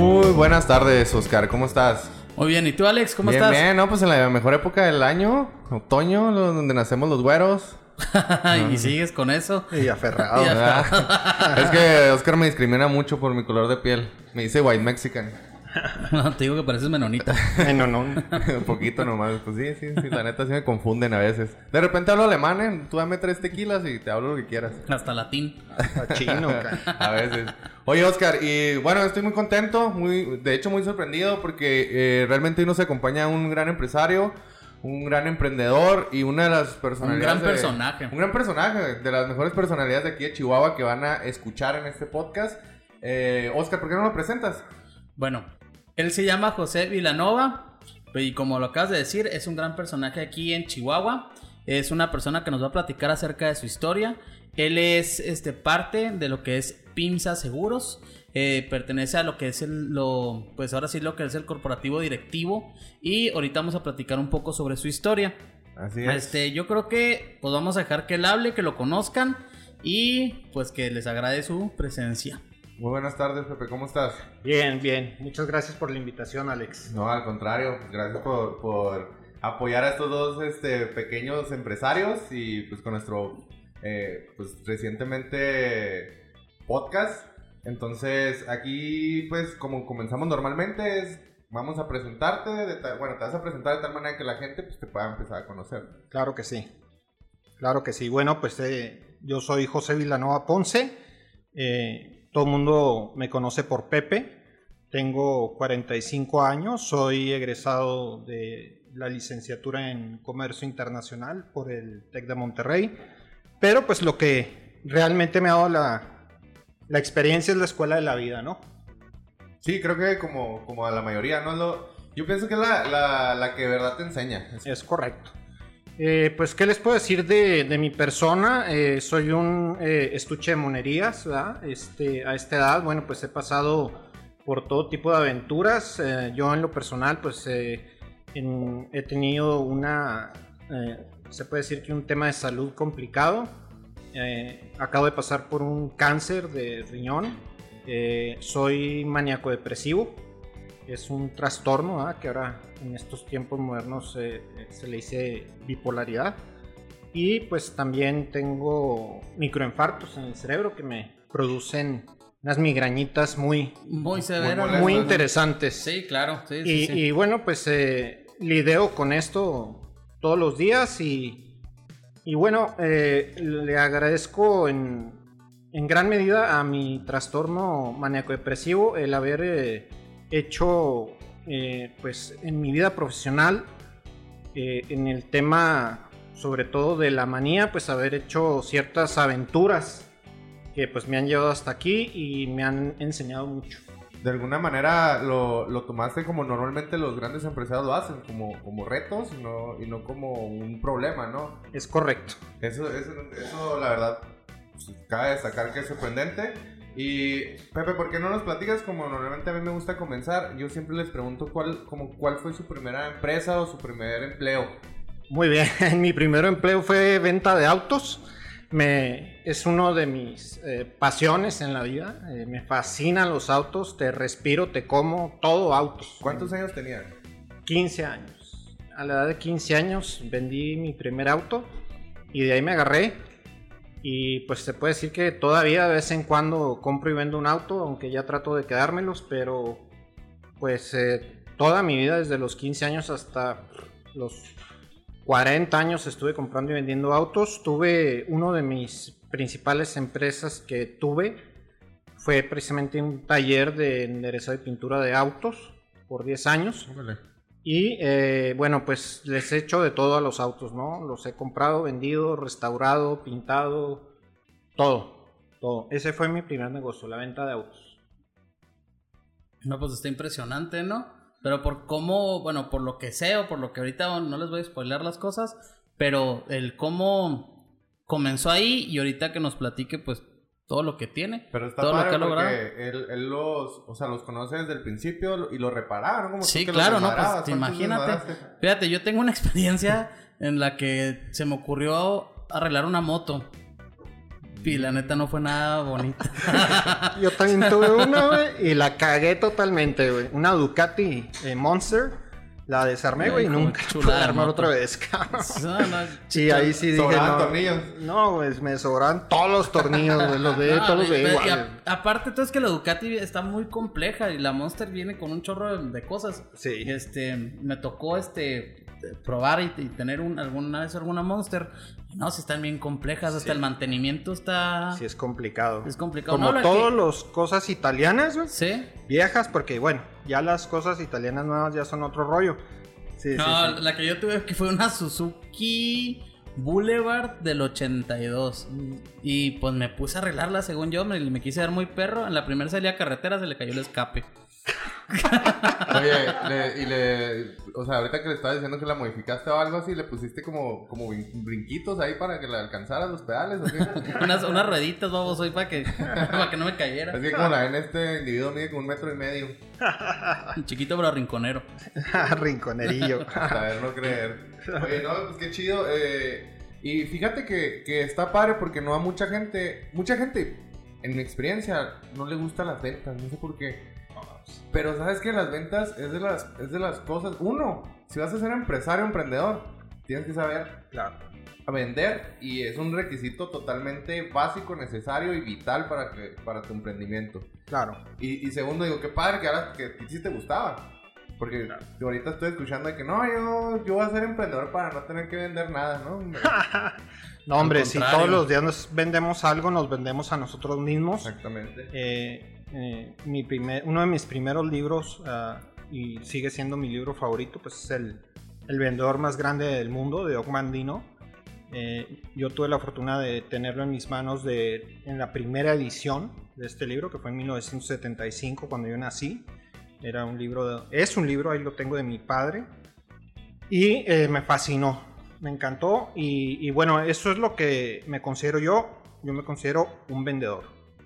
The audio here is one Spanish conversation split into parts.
Muy buenas tardes, Oscar. ¿Cómo estás? Muy bien, ¿y tú, Alex? ¿Cómo bien, estás? Bien, no, pues en la mejor época del año, otoño, donde nacemos los güeros. y sigues con eso. Y aferrado. Y ¿verdad? es que Oscar me discrimina mucho por mi color de piel. Me dice white mexican. No, te digo que pareces menonita. Ay, no, no. Un poquito nomás. Pues sí, sí, sí. La neta sí me confunden a veces. De repente hablo alemán, ¿eh? Tú dame tres tequilas y te hablo lo que quieras. Hasta latín. Está chino. A veces. Oye, Oscar, y bueno, estoy muy contento, muy, de hecho muy sorprendido porque eh, realmente hoy nos acompaña un gran empresario, un gran emprendedor y una de las personalidades... gran de- personaje. Un gran personaje, de las mejores personalidades de aquí de Chihuahua que van a escuchar en este podcast. Eh, Oscar, ¿por qué no lo presentas? Bueno, él se llama José Vilanova. Y como lo acabas de decir, es un gran personaje aquí en Chihuahua. Es una persona que nos va a platicar acerca de su historia. Él es este, parte de lo que es PIMSA Seguros. Eh, pertenece a lo que es el, lo, pues ahora sí lo que es el corporativo directivo. Y ahorita vamos a platicar un poco sobre su historia. Así es. Este, yo creo que pues vamos a dejar que él hable, que lo conozcan y pues que les agrade su presencia. Muy buenas tardes, Pepe, ¿cómo estás? Bien, bien. Muchas gracias por la invitación, Alex. No, al contrario, gracias por, por apoyar a estos dos este, pequeños empresarios y pues con nuestro eh, pues recientemente podcast. Entonces aquí pues como comenzamos normalmente es vamos a presentarte, de bueno te vas a presentar de tal manera que la gente pues te pueda empezar a conocer. Claro que sí. Claro que sí. Bueno, pues eh, yo soy José Vilanova Ponce. Eh, todo el mundo me conoce por Pepe. Tengo 45 años. Soy egresado de la licenciatura en Comercio Internacional por el TEC de Monterrey. Pero pues lo que realmente me ha dado la, la experiencia es la escuela de la vida, ¿no? Sí, creo que como, como a la mayoría, ¿no? Lo, yo pienso que es la, la, la que de verdad te enseña. Es- Es correcto. Eh, pues, ¿qué les puedo decir de, de mi persona? Eh, soy un eh, estuche de monerías, ¿verdad? Este, a esta edad, bueno, pues he pasado por todo tipo de aventuras. Eh, yo en lo personal, pues eh, en- he tenido una, se puede decir que un tema de salud complicado. Eh, acabo de pasar por un cáncer de riñón. Eh, soy maníaco depresivo es un trastorno ¿verdad? que ahora en estos tiempos modernos eh, se le dice bipolaridad. Y pues también tengo microinfartos en el cerebro que me producen unas migrañitas muy, Muy severo. molestas, muy ¿no? interesantes. Sí, claro. Sí, sí, y, sí. y bueno, pues eh, lidio con esto todos los días y, y bueno, eh, le agradezco en, en gran medida a mi trastorno maníaco-depresivo el haber eh, hecho, eh, pues en mi vida profesional, eh, en el tema sobre todo de la manía, pues haber hecho ciertas aventuras que pues me han llevado hasta aquí y me han enseñado mucho. De alguna manera lo, lo tomaste como normalmente los grandes empresarios lo hacen, como, como retos y no, y no como un problema, ¿no? Es correcto. Eso, eso, eso la verdad, pues, cabe destacar que es sorprendente. Y Pepe, ¿por qué no nos platicas como normalmente a mí me gusta comenzar? Yo siempre les pregunto cuál, como, cuál fue su primera empresa o su primer empleo. Muy bien, mi primer empleo fue venta de autos. Me, es uno de mis eh, pasiones en la vida. Eh, me fascinan los autos, te respiro, te como, todo autos. ¿Cuántos años tenían? 15 años. A la edad de 15 años vendí mi primer auto y de ahí me agarré. Y pues se puede decir que todavía de vez en cuando compro y vendo un auto, aunque ya trato de quedármelos, pero pues eh, toda mi vida, desde los 15 años hasta los 40 años estuve comprando y vendiendo autos. Tuve uno de mis principales empresas que tuve fue precisamente un taller de endereza de pintura de autos por 10 años. Y eh, bueno, pues les he hecho de todo a los autos, ¿no? Los he comprado, vendido, restaurado, pintado, todo, todo. Ese fue mi primer negocio, la venta de autos. No, pues está impresionante, ¿no? Pero por cómo, bueno, por lo que sé o por lo que ahorita no les voy a spoiler las cosas, pero el cómo comenzó ahí y ahorita que nos platique, pues todo lo que tiene. Pero está todo padre lo que ha logrado. él, él los, o sea, los conoce desde el principio y lo repararon. Como Sí, claro, no, pues desmadrabas, te ¿cuántos imagínate. Fíjate, yo tengo una experiencia en la que se me ocurrió arreglar una moto. Y la neta no fue nada bonita. Yo también tuve una, güey, y la cagué totalmente, güey. Una Ducati eh, Monster. La desarmé, güey, y nunca pude armar otra vez, cabrón. No, no, Sí, ahí sí dije, Sobraban no. tornillos. No, pues me sobran todos los tornillos, güey, los de No, todos los de igual. a- aparte, todo es que la Ducati está muy compleja y la Monster viene con un chorro de, de cosas. Sí. Este, me tocó este probar y, y tener un, alguna vez alguna Monster. No, si están bien complejas, hasta Sí. el mantenimiento está Sí, es complicado. es complicado. Como No, todas que- cosas italianas, güey. Sí. Viejas, porque bueno, ya las cosas italianas nuevas ya son otro rollo. Sí, No, sí, sí. la que yo tuve que fue una Suzuki Boulevard del 82. Y pues me puse a arreglarla según yo, me, me quise dar muy perro. En la primera salida a carretera se le cayó el escape. Oye, le- y le, o sea, ahorita que le estaba diciendo que la modificaste o algo así, le pusiste como, como brin- brinquitos ahí para que le alcanzaras los pedales, ¿o qué? Unas, unas rueditas, vamos, hoy para que, para que no me cayera. Así como la ven este individuo mide como un metro y medio. Chiquito pero rinconero. Rinconerillo. A ver, no creer. Oye, no, pues qué chido. eh, y fíjate que, que está padre porque no a mucha gente, mucha gente, en mi experiencia, no le gustan las ventas, no sé por qué. Pero sabes que las ventas es de las, es de las cosas. Uno, si vas a ser empresario, emprendedor, tienes que saber Claro. a vender y es un requisito totalmente básico, necesario y vital para, que, para tu emprendimiento. Claro. Y, y segundo, digo, qué padre que ahora que ti sí te gustaba. Porque yo ahorita estoy escuchando de que no, yo, yo voy a ser emprendedor para no tener que vender nada, ¿no? No, hombre, si todos los días nos vendemos algo, nos vendemos a nosotros mismos. Exactamente. Eh, eh, mi primer, uno de mis primeros libros, ah, y sigue siendo mi libro favorito, pues es el, el vendedor más grande del mundo, de Ogmandino. Eh, yo tuve la fortuna de tenerlo en mis manos de, en la primera edición de este libro, que fue en 1975, cuando yo nací. Era un libro, de- es un libro, ahí lo tengo de mi padre. Y eh, me fascinó, me encantó. Y, y bueno, eso es lo que me considero yo. Yo me considero un vendedor.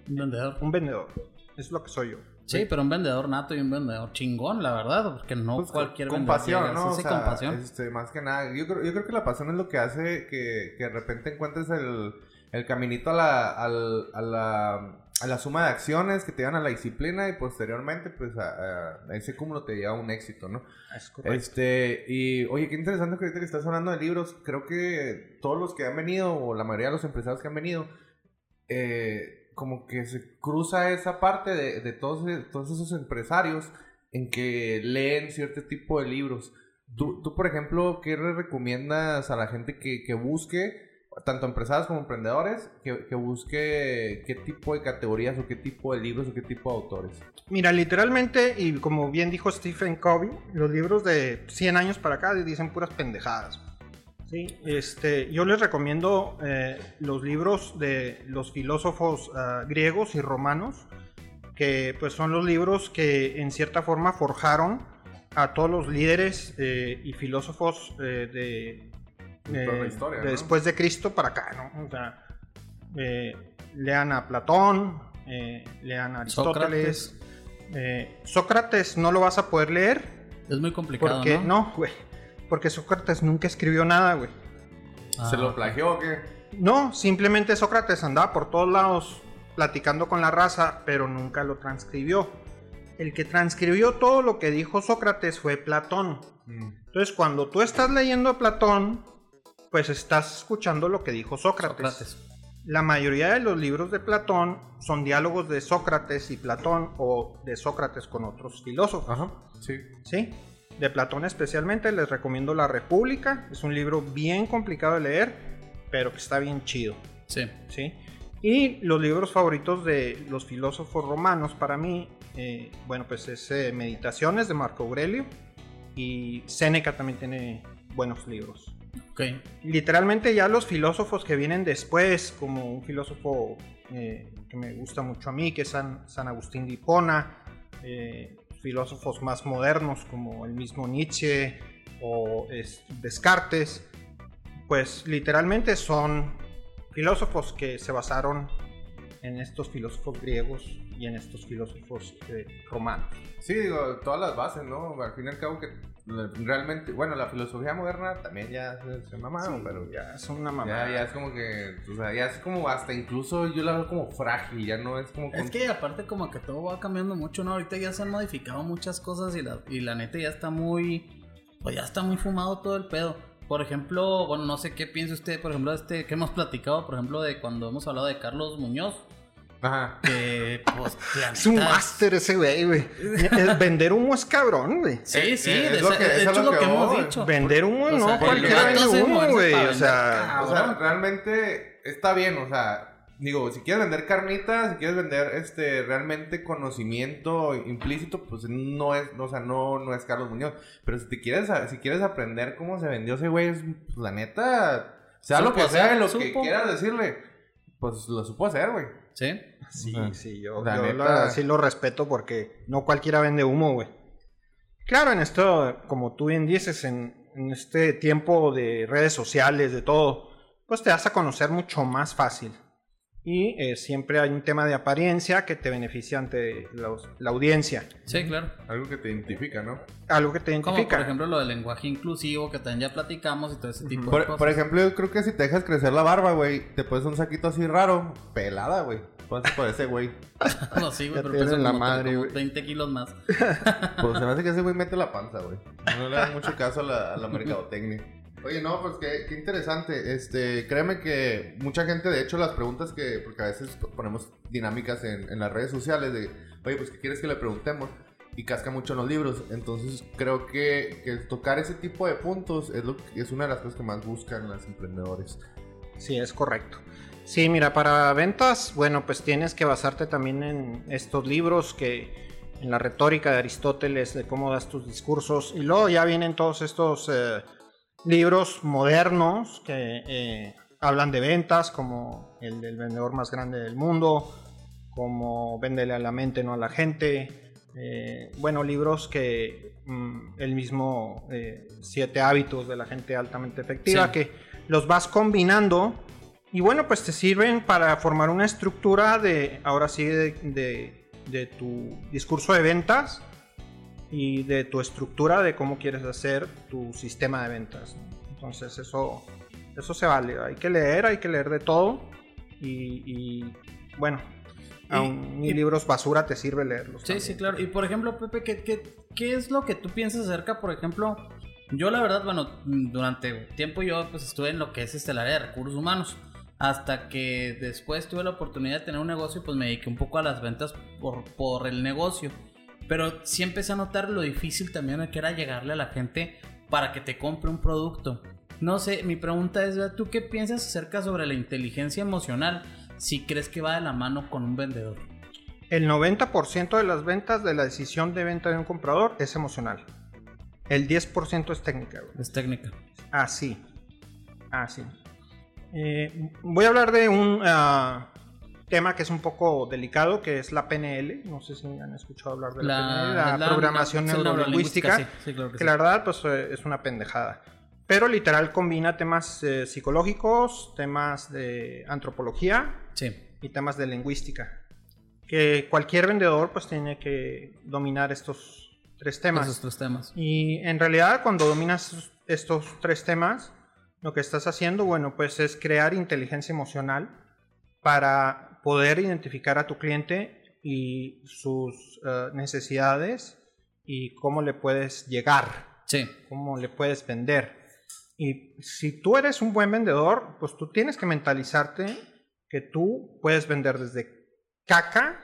Un vendedor. Un vendedor. Es lo que soy yo. Sí, pero un vendedor nato y un vendedor chingón, la verdad, porque no Pues, cualquier con vendedor pasión, ¿no? O sea, con pasión. este, más que nada. Yo creo, yo creo que la pasión es lo que hace que, que de repente encuentres el, el caminito a la, a, la, a la suma de acciones que te llevan a la disciplina y posteriormente, pues, a ese cúmulo te lleva a un éxito, ¿no? Es correcto. Este, y oye, qué interesante que ahorita que estás hablando de libros, creo que todos los que han venido, o la mayoría de los empresarios que han venido, eh, como que se cruza esa parte de, de todos, e- todos esos empresarios en que leen cierto tipo de libros. Tú, tú, por ejemplo, ¿qué le recomiendas a la gente que, que busque, tanto empresarios como emprendedores, que, que busque qué tipo de categorías o qué tipo de libros o qué tipo de autores? Mira, literalmente, y como bien dijo Stephen Covey, los libros de 100 años para acá dicen puras pendejadas. Sí, este, yo les recomiendo eh, los libros de los filósofos ah, griegos y romanos, que pues son los libros que en cierta forma forjaron a todos los líderes eh, y filósofos eh, de, De toda la historia, de ¿no? después de Cristo para acá, ¿no? O sea, eh, lean a Platón, eh, lean a Aristóteles. Eh, Sócrates no lo vas a poder leer Es muy complicado, porque ¿no? no, güey. Porque Sócrates nunca escribió nada, güey. Ah, ¿Se lo plagió o qué? No, simplemente Sócrates andaba por todos lados platicando con la raza, pero nunca lo transcribió. El que transcribió todo lo que dijo Sócrates fue Platón. Entonces, cuando tú estás leyendo a Platón, pues estás escuchando lo que dijo Sócrates. Sócrates. La mayoría de los libros de Platón son diálogos de Sócrates y Platón o de Sócrates con otros filósofos. Ajá, sí. ¿sí? De Platón especialmente les recomiendo La República. Es un libro bien complicado de leer, pero que está bien chido, Sí. ¿sí? Y los libros favoritos de los filósofos romanos para mí, eh, bueno, pues es eh, Meditaciones de Marco Aurelio y Séneca también tiene buenos libros. Ok. Literalmente ya los filósofos que vienen después, como un filósofo eh, que me gusta mucho a mí, que es San, San Agustín de Hipona, eh, filósofos más modernos como el mismo Nietzsche o es- Descartes, pues literalmente son filósofos que se basaron en estos filósofos griegos y en estos filósofos eh, romanos. Sí, digo, todas las bases, ¿no? Al fin y que realmente, bueno, la filosofía moderna también ya se, mamaron, pero ya, Es una ya, mamada. ya es como que, o sea, ya es como hasta incluso yo la veo como frágil, ya no es como... Es que aparte como que todo va cambiando mucho, ¿no? Ahorita ya se han modificado muchas cosas y la, y la neta ya está muy... Pues ya está muy fumado todo el pedo. Por ejemplo, bueno, no sé qué piensa usted, por ejemplo, este que hemos platicado, por ejemplo, de cuando hemos hablado de Carlos Muñoz. Ajá. Que, pues, Es un máster ese güey, güey. El Vender humo es cabrón, güey. Sí, sí, Eh, de, es lo que- de es hecho lo lo que que hemos voy. dicho. Vender humo, O no, sea, cualquiera el vende humo, güey. O sea, O sea, realmente está bien, o sea, digo, si quieres vender carnitas, si quieres vender este realmente conocimiento implícito, pues no es, o sea, no, no es Carlos Muñoz. Pero si te quieres, si quieres aprender cómo se vendió ese güey, es, pues, la neta, sea lo que sea, hacer, lo que quieras decirle, pues lo supo hacer, güey. Sí. Sí, sí, yo, La yo neta- la- sí lo respeto porque no cualquiera vende humo, güey. Claro, en esto, como tú bien dices, en, en este tiempo de redes sociales, de todo, pues te das a conocer mucho más fácil. Y eh, siempre hay un tema de apariencia que te beneficia ante los- la audiencia. Sí, claro. Algo que te identifica, ¿no? Algo que te Como identifica. por ejemplo lo del lenguaje inclusivo que también ya platicamos y todo ese tipo de Por, cosas. por ejemplo, yo creo que si te dejas crecer la barba, güey, te pones un saquito así raro, pelada, güey. Por ese güey. no, sí, güey, pero te pesa la como, madre, como güey. 20 kilos más. Pues se me hace que ese güey mete la panza, güey. No le da mucho caso a la, a la mercadotecnia. Oye, no, pues qué, qué interesante. Este, créeme que mucha gente, de hecho, las preguntas que, porque a veces ponemos dinámicas en, en las redes sociales de, oye, pues qué quieres que le preguntemos y casca mucho en los libros. Entonces, creo que, que tocar ese tipo de puntos es lo que- es una de las cosas que más buscan los emprendedores. Sí, es correcto. Sí, mira, para ventas, bueno, pues tienes que basarte también en estos libros que en la retórica de Aristóteles, de cómo das tus discursos, y luego ya vienen todos estos eh, libros modernos que eh, hablan de ventas, como el del vendedor más grande del mundo, como Véndele a la mente, no a la gente. eh, bueno, libros que mm, el mismo Siete hábitos de la gente altamente efectiva, Sí. que los vas combinando y bueno, pues te sirven para formar una estructura de, ahora sí, de, de- de tu discurso de ventas y de tu estructura de cómo quieres hacer tu sistema de ventas. Entonces eso, eso se vale. Hay que leer, hay que leer de todo y, y, bueno, aun ni libros basura te sirve leerlos. Sí, también. sí, claro. Y por ejemplo, Pepe, ¿qué, qué, qué es lo que tú piensas acerca, por ejemplo? Yo la verdad, bueno, durante tiempo yo pues estuve en lo que es este, área de recursos humanos. Hasta que después tuve la oportunidad de tener un negocio y pues me dediqué un poco a las ventas por, por el negocio. Pero sí empecé a notar lo difícil también que era llegarle a la gente para que te compre un producto. No sé, mi pregunta es, ¿tú qué piensas acerca sobre la inteligencia emocional? Si crees que va de la mano con un vendedor. El 90% de las ventas de la decisión de venta de un comprador es emocional. El 10% es técnica. güey. Es técnica. Así. Así. Eh, voy a hablar de un ah, tema que es un poco delicado, que es la PNL. No sé si han escuchado hablar de la, PNL, la, es la- programación la- sí, neurolingüística. Sí, sí, claro que que sí. la verdad, pues eh, es una pendejada. Pero literal combina temas eh, psicológicos, temas de antropología y temas de lingüística. Que cualquier vendedor pues tiene que dominar estos tres temas. esos tres temas. Y en realidad cuando dominas estos tres temas, lo que estás haciendo, bueno, pues es crear inteligencia emocional para poder identificar a tu cliente y sus eh, necesidades y cómo le puedes llegar, Sí, cómo le puedes vender. Y si tú eres un buen vendedor, pues tú tienes que mentalizarte que tú puedes vender desde caca,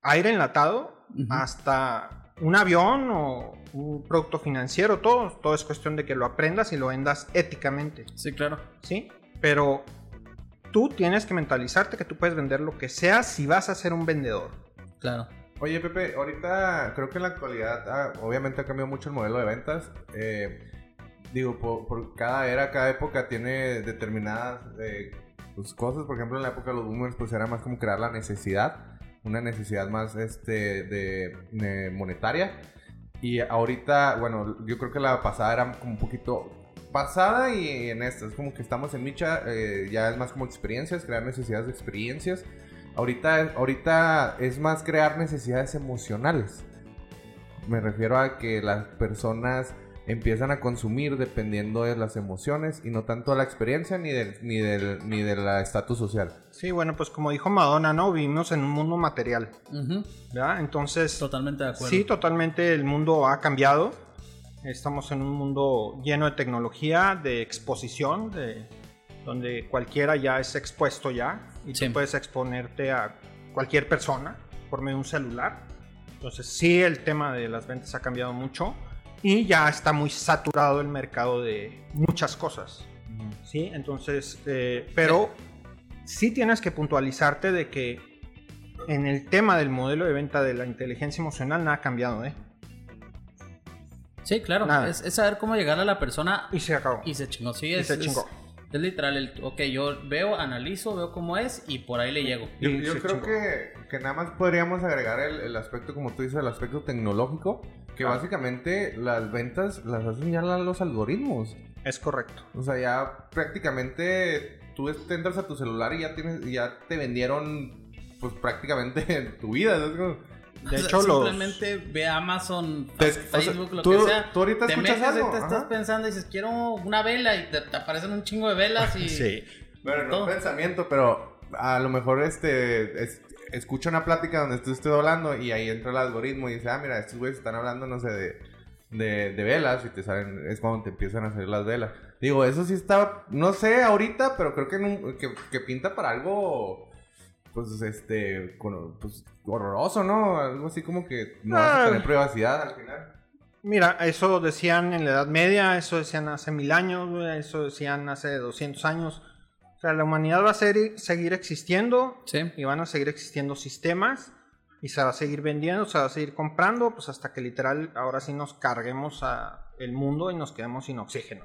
aire enlatado, hasta un avión o un producto financiero, todo, todo es cuestión de que lo aprendas y lo vendas éticamente, sí, claro. ¿sí? Pero tú tienes que mentalizarte que tú puedes vender lo que sea si vas a ser un vendedor. Claro. Oye, Pepe, ahorita creo que en la actualidad, ah, obviamente ha cambiado mucho el modelo de ventas. Eh, digo, por, por cada era, cada época tiene determinadas eh, pues, cosas. Por ejemplo, en la época de los boomers, pues era más como crear la necesidad. Una necesidad más este, de, de monetaria. Y ahorita, bueno, yo creo que la pasada era como un poquito pasada y en esta. Es como que estamos en Micha, eh, ya es más como experiencias, crear necesidades de experiencias. Ahorita, ahorita es más crear necesidades emocionales. Me refiero a que las personas empiezan a consumir dependiendo de las emociones y no tanto de la experiencia ni del ni del ni del estatus social. Sí, bueno, pues como dijo Madonna, ¿no? Vivimos en un mundo material, Ujú. ¿verdad? Entonces, Totalmente de acuerdo. sí, totalmente el mundo ha cambiado. Estamos en un mundo lleno de tecnología, de exposición, de donde cualquiera ya es expuesto ya y Sí. tú puedes exponerte a cualquier persona por medio de un celular. Entonces, sí, el tema de las ventas ha cambiado mucho y ya está muy saturado el mercado de muchas cosas. ¿sí? Entonces, eh, pero sí tienes que puntualizarte de que en el tema del modelo de venta de la inteligencia emocional nada ha cambiado, ¿eh? Sí, claro. Nada. Es, es saber cómo llegar a la persona Y se acabó. y se chingó. Sí, Y es, se chingó. es literal. El, ok, yo veo, analizo, veo cómo es y por ahí le llego. Yo, creo chingó. que, que nada más podríamos agregar el, el aspecto, como tú dices, el aspecto tecnológico, que Ah. básicamente las ventas las hacen ya los algoritmos. Es correcto. O sea, ya prácticamente tú te entras a tu celular y ya tienes, ya te vendieron pues prácticamente tu vida. De O sea, hecho, los... simplemente ve Amazon, Te- Facebook, o sea, lo tú- que sea. tú ahorita te escuchas metes algo, te estás ajá. pensando y dices, quiero una vela y te, te aparecen un chingo de velas y... Sí. Bueno, no Todo. pensamiento, pero a lo mejor este es- escucha una plática donde tú estés hablando y ahí entra el algoritmo y dice, ah, mira, estos güeyes están hablando, no sé, de, de, de velas y te salen, es cuando te empiezan a salir las velas. Digo, eso sí está, no sé ahorita, pero creo que, un- que, que pinta para algo, pues, este, con- pues, horroroso, ¿no? Algo así como que no vas a Ah. tener privacidad al final. Mira, eso decían en la Edad Media, eso decían hace mil años, eso decían hace 200 años. Sea, la humanidad va a ser- seguir existiendo Sí. y van a seguir existiendo sistemas y se va a seguir vendiendo, se va a seguir comprando, pues hasta que literal ahora sí nos carguemos a el mundo y nos quedemos sin oxígeno.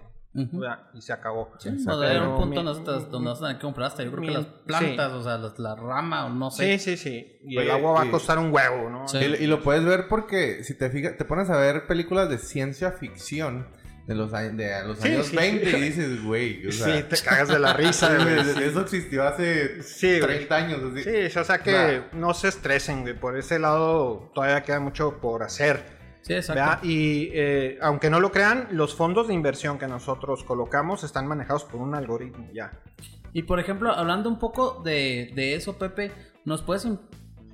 Y se acabó. Sí, o un punto mi- donde, estás- donde vas a tener que comprar hasta yo creo que las plantas, o sea, las- la rama o no sé. Sí, sí, sí. Y Oye, el agua va y- a costar un huevo, ¿no? Sí. Y, y lo puedes ver porque si te fijas, te pones a ver películas de ciencia ficción de los, a- de los Sí, años sí, 20 sí. y dices, güey, o sea, Sí, te cagas de la risa, güey. eso existió hace Sí, güey. 30 años. Así. Sí, o sea que Nah. no se estresen, güey. Por ese lado todavía queda mucho por hacer. Sí, exacto. ¿verdad? Y eh, aunque no lo crean, los fondos de inversión que nosotros colocamos están manejados por un algoritmo ya. Y por ejemplo, hablando un poco de, de eso, Pepe, ¿nos puedes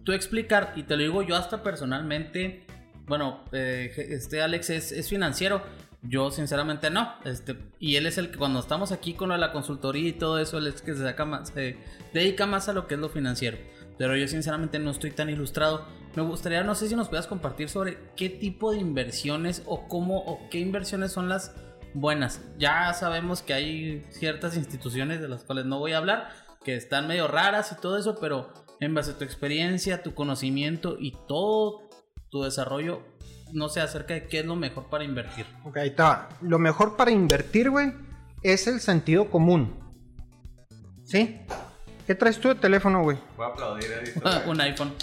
tú explicar? Y te lo digo yo hasta personalmente, bueno, eh, este Alex es, es financiero, yo sinceramente no. Este, y él es el que cuando estamos aquí con la consultoría y todo eso, él es que se, saca más, se dedica más a lo que es lo financiero. Pero yo sinceramente no estoy tan ilustrado. Me gustaría, no sé si nos puedas compartir sobre qué tipo de inversiones o cómo o qué inversiones son las buenas. Ya sabemos que hay ciertas instituciones de las cuales no voy a hablar, que están medio raras y todo eso, pero en base a tu experiencia, tu conocimiento y todo tu desarrollo, no sé acerca de qué es lo mejor para invertir. Ok, ahí está. Lo mejor para invertir, güey, es el sentido común. ¿Sí? ¿Qué traes tú de teléfono, güey? Voy a aplaudir ahí. Un iPhone.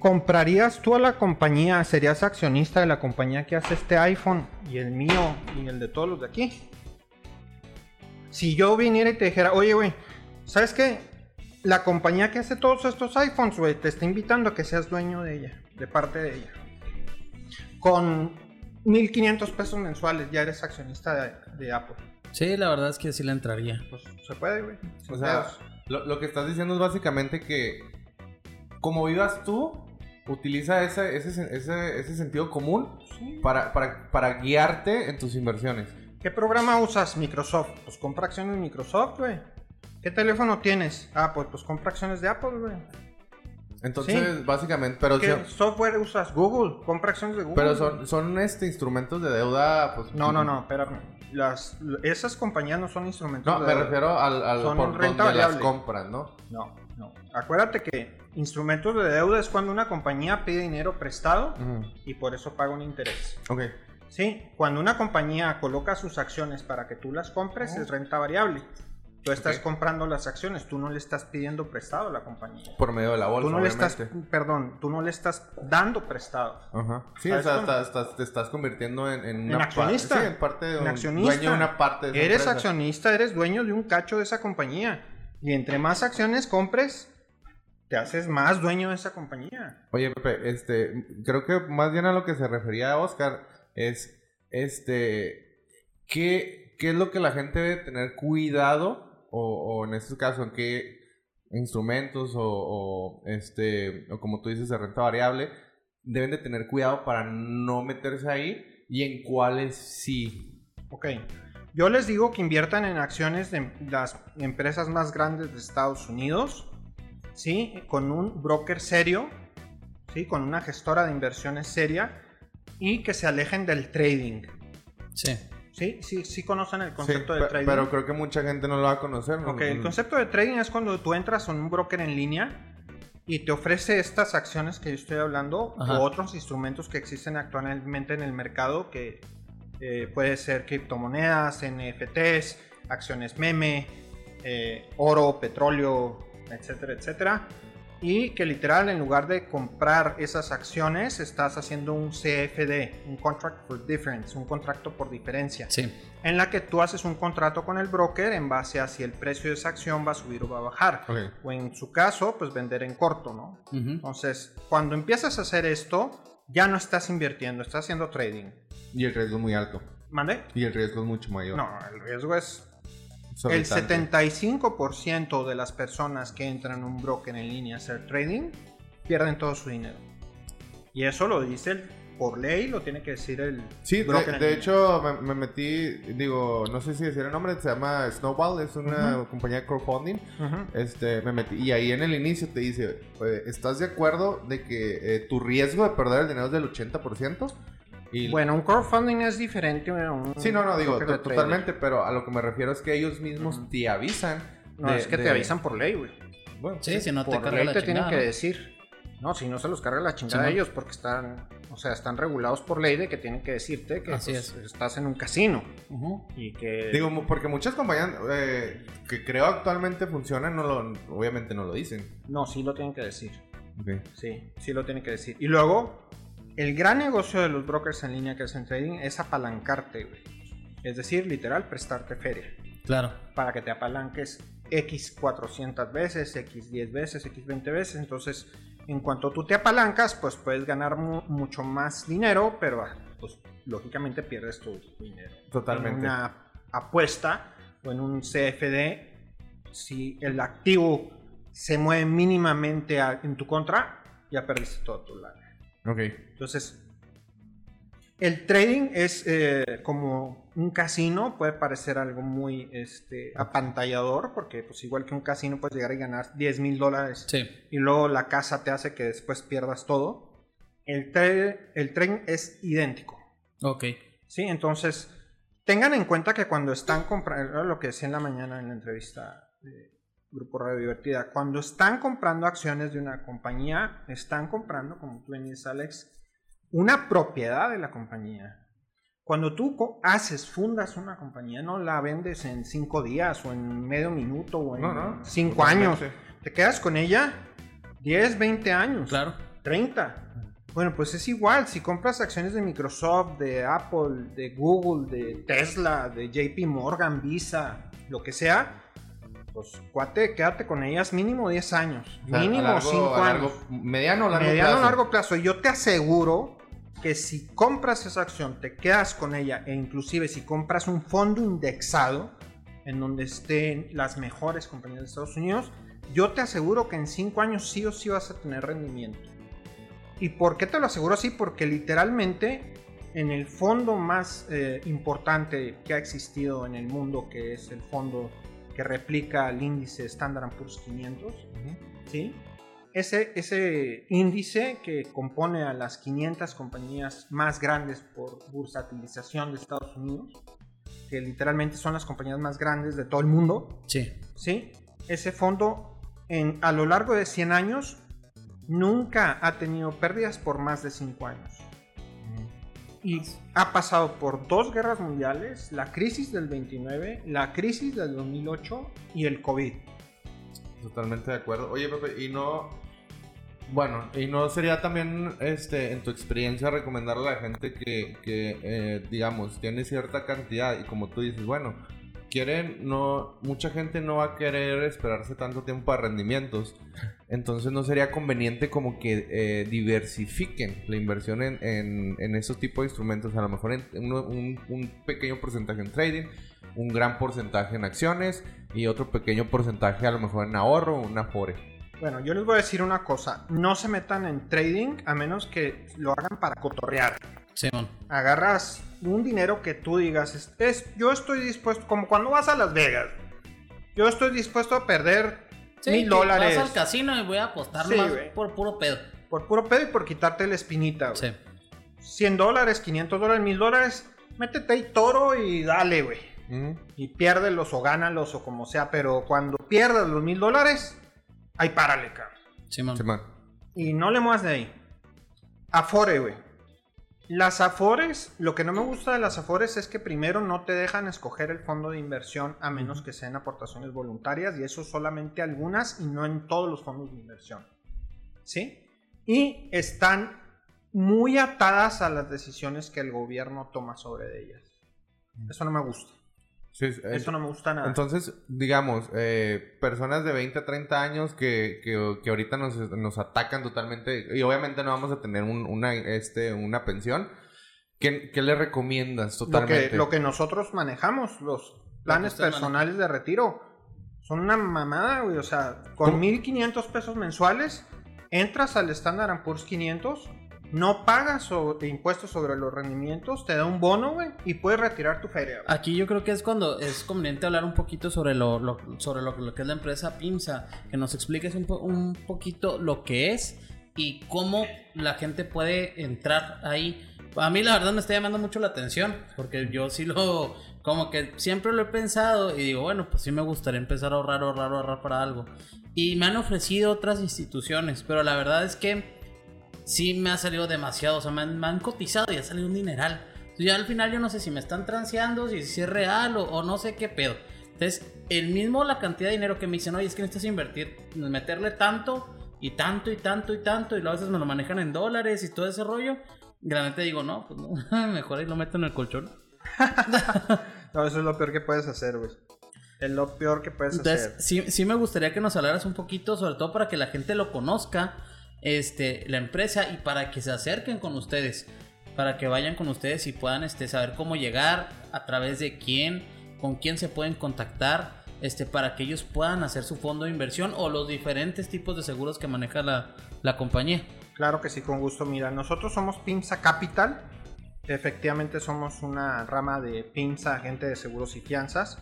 ¿Comprarías tú a la compañía? ¿Serías accionista de la compañía que hace este iPhone y el mío y el de todos los de aquí? Si yo viniera y te dijera, oye, güey, ¿sabes qué? La compañía que hace todos estos iPhones, güey, te está invitando a que seas dueño de ella, de parte de ella. Con 1500 pesos mensuales ya eres accionista de, de Apple. Sí, la verdad es que sí le entraría. Pues se puede, güey. O sea, lo, lo que estás diciendo es básicamente que como vivas tú, utiliza ese, ese, ese, ese sentido común Sí. para, para, para guiarte en tus inversiones. ¿Qué programa usas? Microsoft. Pues compra acciones de Microsoft, güey. ¿Qué teléfono tienes? Ah, pues, pues compra acciones de Apple, güey. Entonces, Sí. básicamente, pero, ¿Qué son- software usas? Google. Compra acciones de Google. pero son, son este, instrumentos de deuda, pues... No, no, no, espérame. las, esas compañías no son instrumentos No, de me deuda. refiero al, al Son por renta donde las variable. compras, ¿no? No, no. Acuérdate que instrumentos de deuda es cuando una compañía pide dinero prestado y por eso paga un interés. Ok. Sí, cuando una compañía coloca sus acciones para que tú las compres es renta variable. Tú estás comprando las acciones, tú no le estás pidiendo prestado a la compañía. Por medio de la bolsa, Tú no le estás, perdón, tú no le estás dando prestado. Ajá. Sí, o ¿Sabes sea, cómo? estás- estás- te estás convirtiendo en, en En una pa- accionista. sí, en parte de En un accionista. dueño de una parte de esa Eres empresa. accionista, eres dueño de un cacho de esa compañía. Y entre más acciones compres, te haces más dueño de esa compañía. Oye, Pepe, este, creo que más bien a lo que se refería Oscar es, este, ¿qué, qué es lo que la gente debe tener cuidado? O, o en este caso, ¿en qué instrumentos o, o, este, o como tú dices, de renta variable, deben de tener cuidado para no meterse ahí? ¿Y en cuáles sí? Ok. Yo les digo que inviertan en acciones de las empresas más grandes de Estados Unidos, ¿sí? Con un broker serio, ¿sí? Con una gestora de inversiones seria y que se alejen del trading, Sí. ¿Sí? Sí, sí conocen el concepto Sí, de trading. Pero creo que mucha gente no lo va a conocer. ¿no? Ok, el concepto de trading es cuando tú entras en un broker en línea y te ofrece estas acciones que yo estoy hablando Ajá. o otros instrumentos que existen actualmente en el mercado que eh, puede ser criptomonedas, NFTs, acciones meme, eh, oro, petróleo, etcétera, etcétera. Y que literal en lugar de comprar esas acciones estás haciendo un CFD, un Contract for Difference, un contrato por diferencia Sí. en la que tú haces un contrato con el broker en base a si el precio de esa acción va a subir o va a bajar. Ok. O en su caso, pues vender en corto, ¿no? Entonces, cuando empiezas a hacer esto, ya no estás invirtiendo, estás haciendo trading. Y el riesgo es muy alto. ¿Mande? Y el riesgo es mucho mayor. No, el riesgo es... El Exorbitante. 75% de las personas que entran a un broker en línea a hacer trading pierden todo su dinero. Y eso lo dice el- por ley, lo tiene que decir el Sí, broker de, hecho me, me metí, digo, no sé si decir el nombre, se llama Snowball, es una compañía de crowdfunding. Este, me metí, y ahí en el inicio te dice, ¿estás de acuerdo de que eh, tu riesgo de perder el dinero es del 80%? Y, Bueno, un crowdfunding es diferente a un sí, no, no, digo, totalmente, pero a lo que me refiero es que ellos mismos te avisan. No, de- es que de- te avisan por ley, güey. Bueno, Sí, si no te por ley la te tienen que decir. No, si no se los carga la chingada Sí, ellos porque están, o sea, están regulados por ley de que tienen que decirte que Así pues, es. estás en un casino y que Digo, porque muchas compañías eh, que creo actualmente funcionan, no lo, obviamente no lo dicen. no, sí lo tienen que decir. Sí, sí lo tienen que decir. Y luego, el gran negocio de los brokers en línea que hacen trading es apalancarte, güey. Es decir, literal, prestarte feria. Claro. para que te apalanques X 400 veces, X 10 veces, X 20 veces. Entonces, en cuanto tú te apalancas, pues puedes ganar mu- mucho más dinero, pero ah, pues lógicamente pierdes tu dinero. Totalmente. En una apuesta o en un CFD, si el activo se mueve mínimamente en tu contra, ya perdiste todo tu lana. Ok. Entonces, el trading es eh, como un casino, puede parecer algo muy este, apantallador, porque pues igual que un casino puedes llegar y ganar 10 mil dólares Sí. y luego la casa te hace que después pierdas todo. El, tra- el trading es idéntico. Ok. ¿sí? Entonces, tengan en cuenta que cuando están comprando, lo que decía en la mañana en la entrevista de Grupo Radio Divertida, cuando están comprando acciones de una compañía, están comprando, como tú dices, Alex, una propiedad de la compañía. Cuando tú haces, fundas una compañía, no la vendes en cinco días o en medio minuto o en No, no. cinco años. Te quedas con ella 10, 20 años. Claro. 30. Bueno, pues es igual. Si compras acciones de Microsoft, de Apple, de Google, de Tesla, de JP Morgan, Visa, lo que sea, pues cuate, quédate con ellas mínimo 10 años. O sea, a mínimo largo- 5 a años. largo- mediano o largo Mediano plazo. largo plazo. Y yo te aseguro que si compras esa acción, te quedas con ella, e inclusive si compras un fondo indexado en donde estén las mejores compañías de Estados Unidos, yo te aseguro que en 5 años sí o sí vas a tener rendimiento. ¿Y por qué te lo aseguro así? Porque literalmente en el fondo más eh, importante que ha existido en el mundo, que es el fondo que replica el índice Standard Poor's 500, ¿sí? Ese, ese índice que compone a las 500 compañías más grandes por bursatilización de Estados Unidos, que literalmente son las compañías más grandes de todo el mundo, Sí. ¿sí? Ese fondo en, a lo largo de 100 años nunca ha tenido pérdidas por más de 5 años. Y ha pasado por dos guerras mundiales, la crisis del 29, la crisis del 2008 y el COVID. Totalmente de acuerdo. Oye, Pepe, y no. Bueno, y no sería también, este, en tu experiencia, recomendarle a la gente que, eh, digamos, tiene cierta cantidad y como tú dices, bueno, quieren, no, mucha gente no va a querer esperarse tanto tiempo para rendimientos. Entonces no sería conveniente como que eh, diversifiquen la inversión en, en, en esos tipos de instrumentos. A lo mejor en un, pequeño porcentaje en trading, un gran porcentaje en acciones y otro pequeño porcentaje a lo mejor en ahorro o una afore. Bueno, yo les voy a decir una cosa, no se metan en trading a menos que lo hagan para cotorrear. Simón. Agarras un dinero que tú digas, es, es- yo estoy dispuesto, como cuando vas a Las Vegas, yo estoy dispuesto a perder Sí, mil dólares Vas al casino y voy a apostar Sí, más güey. por puro pedo. por puro pedo y por quitarte la espinita. güey. Sí. 100 dólares, 500 dólares, 1000 dólares, métete ahí toro y dale, güey. Y piérdelos o gánalos o como sea, pero cuando pierdas los mil dólares, ahí párale, cabrón. Simón. Sí, man. Y no le muevas de ahí. Afore, güey. Las Afores, lo que no me gusta de las Afores es que primero no te dejan escoger el fondo de inversión a menos que sean aportaciones voluntarias y eso solamente algunas y no en todos los fondos de inversión. ¿Sí? Y están muy atadas a las decisiones que el gobierno toma sobre ellas. Eso no me gusta. Sí, sí, Eso no me gusta nada. Entonces, digamos, eh, personas de 20 a 30 años que, que, que ahorita nos, nos atacan totalmente, y obviamente no vamos a tener un- una, este, una pensión, ¿qué, qué le recomiendas lo totalmente? que, lo que nosotros manejamos, los planes ustedes personales de retiro, son una mamada, güey. O sea, con ¿Cómo? 1500 pesos mensuales, entras al Standard Poor's 500, no pagas so- impuestos sobre los rendimientos, te da un bono, güey, y puedes retirar tu feria. Aquí yo creo que es cuando es conveniente hablar un poquito sobre lo, lo- sobre lo, lo que es la empresa PIMSA, que nos expliques un, po- un poquito lo que es y cómo la gente puede entrar ahí. A mí la verdad me está llamando mucho la atención, porque yo sí lo, como que siempre lo he pensado y digo, bueno, pues sí me gustaría empezar a ahorrar, ahorrar, ahorrar para algo. Y me han ofrecido otras instituciones, pero la verdad es que sí me ha salido demasiado. O sea, me han, me han cotizado y ha salido un dineral. Entonces, ya al final yo no sé si me están transeando, si, si es real o, o no sé qué pedo. Entonces, el mismo la cantidad de dinero que me dicen, oye, es que necesitas invertir, meterle tanto y tanto y tanto y tanto, y luego a veces me lo manejan en dólares y todo ese rollo. Realmente digo, no, pues no, mejor ahí lo meto en el colchón. No, eso es lo peor que puedes hacer, güey. Es lo peor que puedes Entonces, hacer. sí, sí me gustaría que nos hablaras un poquito, sobre todo para que la gente lo conozca, este, la empresa, y para que se acerquen con ustedes, para que vayan con ustedes y puedan este, saber cómo llegar, a través de quién, con quién se pueden contactar, este, para que ellos puedan hacer su fondo de inversión o los diferentes tipos de seguros que maneja la, la compañía. Claro que sí, con gusto. Mira, nosotros somos PIMSA Capital. Efectivamente somos una rama de PIMSA, agente de seguros y fianzas.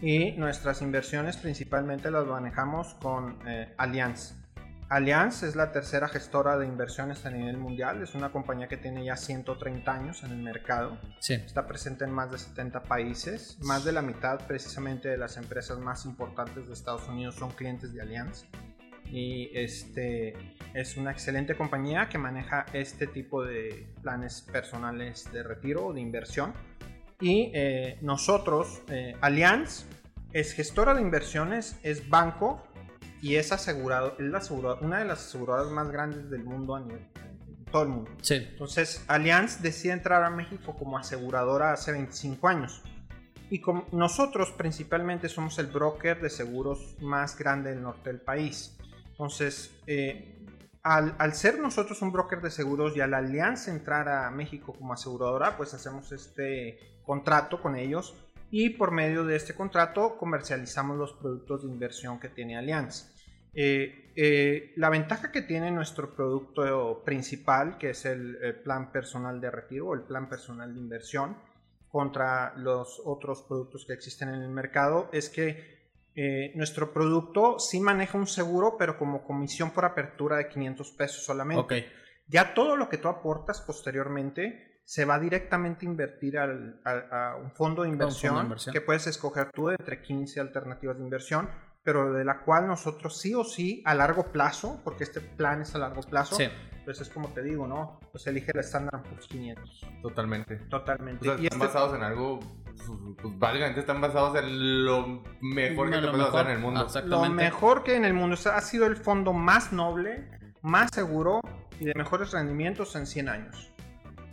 Y nuestras inversiones principalmente las manejamos con eh, Allianz. Allianz es la tercera gestora de inversiones a nivel mundial. Es una compañía que tiene ya 130 años en el mercado. Sí. Está presente en más de 70 países. Más de la mitad precisamente de las empresas más importantes de Estados Unidos son clientes de Allianz. Y este es una excelente compañía que maneja este tipo de planes personales de retiro o de inversión. Y eh, nosotros, eh, Allianz, es gestora de inversiones, es banco y es asegurado, es la asegurado- una de las aseguradoras más grandes del mundo a nivel, todo el mundo. Sí. Entonces, Allianz decide entrar a México como aseguradora hace 25 años. Y como nosotros principalmente somos el broker de seguros más grande del norte del país. Entonces, eh, al, al ser nosotros un broker de seguros y al Allianz entrar a México como aseguradora, pues hacemos este contrato con ellos y por medio de este contrato comercializamos los productos de inversión que tiene Allianz. Eh, eh, la ventaja que tiene nuestro producto principal, que es el, plan personal de retiro o el plan personal de inversión, contra los otros productos que existen en el mercado, es que eh, nuestro producto sí maneja un seguro, pero como comisión por apertura de 500 pesos solamente. Ya todo lo que tú aportas posteriormente se va directamente a invertir al, a un fondo de inversión, inversión. que puedes escoger tú de entre 15 alternativas de inversión, pero de la cual nosotros sí o sí a largo plazo, porque este plan es a largo plazo, Sí. pues es como te digo, ¿no? Pues elige el Standard Poor's 500. Totalmente. Totalmente. O sea, y están este- basados en algo. Pues, pues, básicamente están basados en lo mejor que Lo te mejor. hacer en el mundo. lo Exactamente. mejor que en el mundo. O sea, ha sido el fondo más noble, más seguro y de mejores rendimientos en 100 años.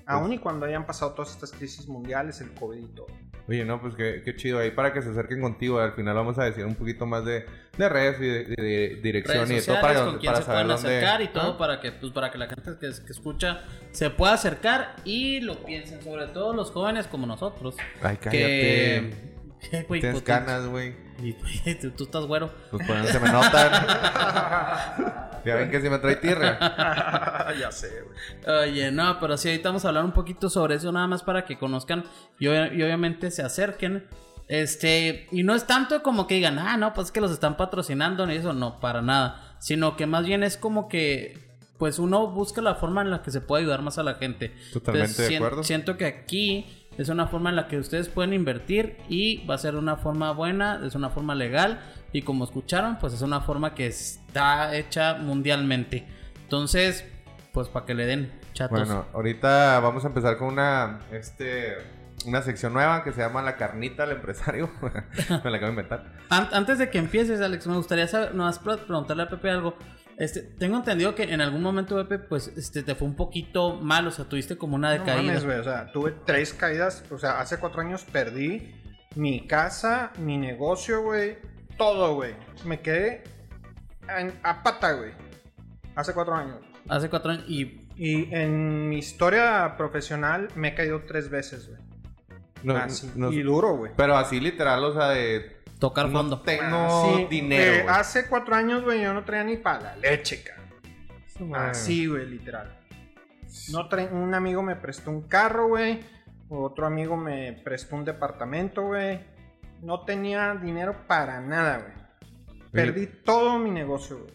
Aún y cuando hayan pasado todas estas crisis mundiales, el COVID y todo. Oye, no, pues qué, qué chido. Ahí para que se acerquen contigo, al final vamos a decir un poquito más de, de redes y de, de- de dirección redes y de todo para, con quién para se saber pueden dónde. acercar y todo ¿Ah? para que pues para que la gente que, que escucha se pueda acercar y lo piensen sobre todo los jóvenes como nosotros Ay, cállate. que ¿Qué, güey? Tienes Pues, canas, güey. tú, tú estás güero Pues por eso se me notan. ya ven que si me trae tierra. ya sé, güey. Oye, no, pero sí, ahorita vamos a hablar un poquito sobre eso, nada más para que conozcan y, obvia- y obviamente se acerquen. Este, y no es tanto como que digan, ah, no, pues es que los están patrocinando ni eso, no, para nada. Sino que más bien es como que, pues uno busca la forma en la que se puede ayudar más a la gente. Totalmente de sien- acuerdo. Siento que aquí es una forma en la que ustedes pueden invertir y va a ser de una forma buena, es una forma legal y como escucharon, pues es una forma que está hecha mundialmente. Entonces, pues para que le den chatos. Bueno, ahorita vamos a empezar con una, este, una sección nueva que se llama La Carnita al Empresario. me la acabo de inventar. An- antes de que empieces, Alex, me gustaría saber, nomás pre- preguntarle a Pepe algo. Este, tengo entendido que en algún momento, Pepe, pues, este, te fue un poquito mal, o sea, tuviste como una No decaída. mames, güey, o sea, tuve tres caídas. O sea, hace cuatro años perdí mi casa, mi negocio, güey. Todo, güey. Me quedé en- a pata, güey. Hace cuatro años. Hace cuatro años y Y en mi historia profesional me he caído tres veces, güey. No, no- y duro, güey. pero así literal, o sea, de... tocar no fondo. tengo Así, dinero. eh, hace cuatro años, güey, yo no traía ni para la leche, cara. Ah. Así, güey, literal. No tra- un amigo me prestó un carro, güey. Otro amigo me prestó un departamento, güey. No tenía dinero para nada, güey. Perdí todo mi negocio, güey.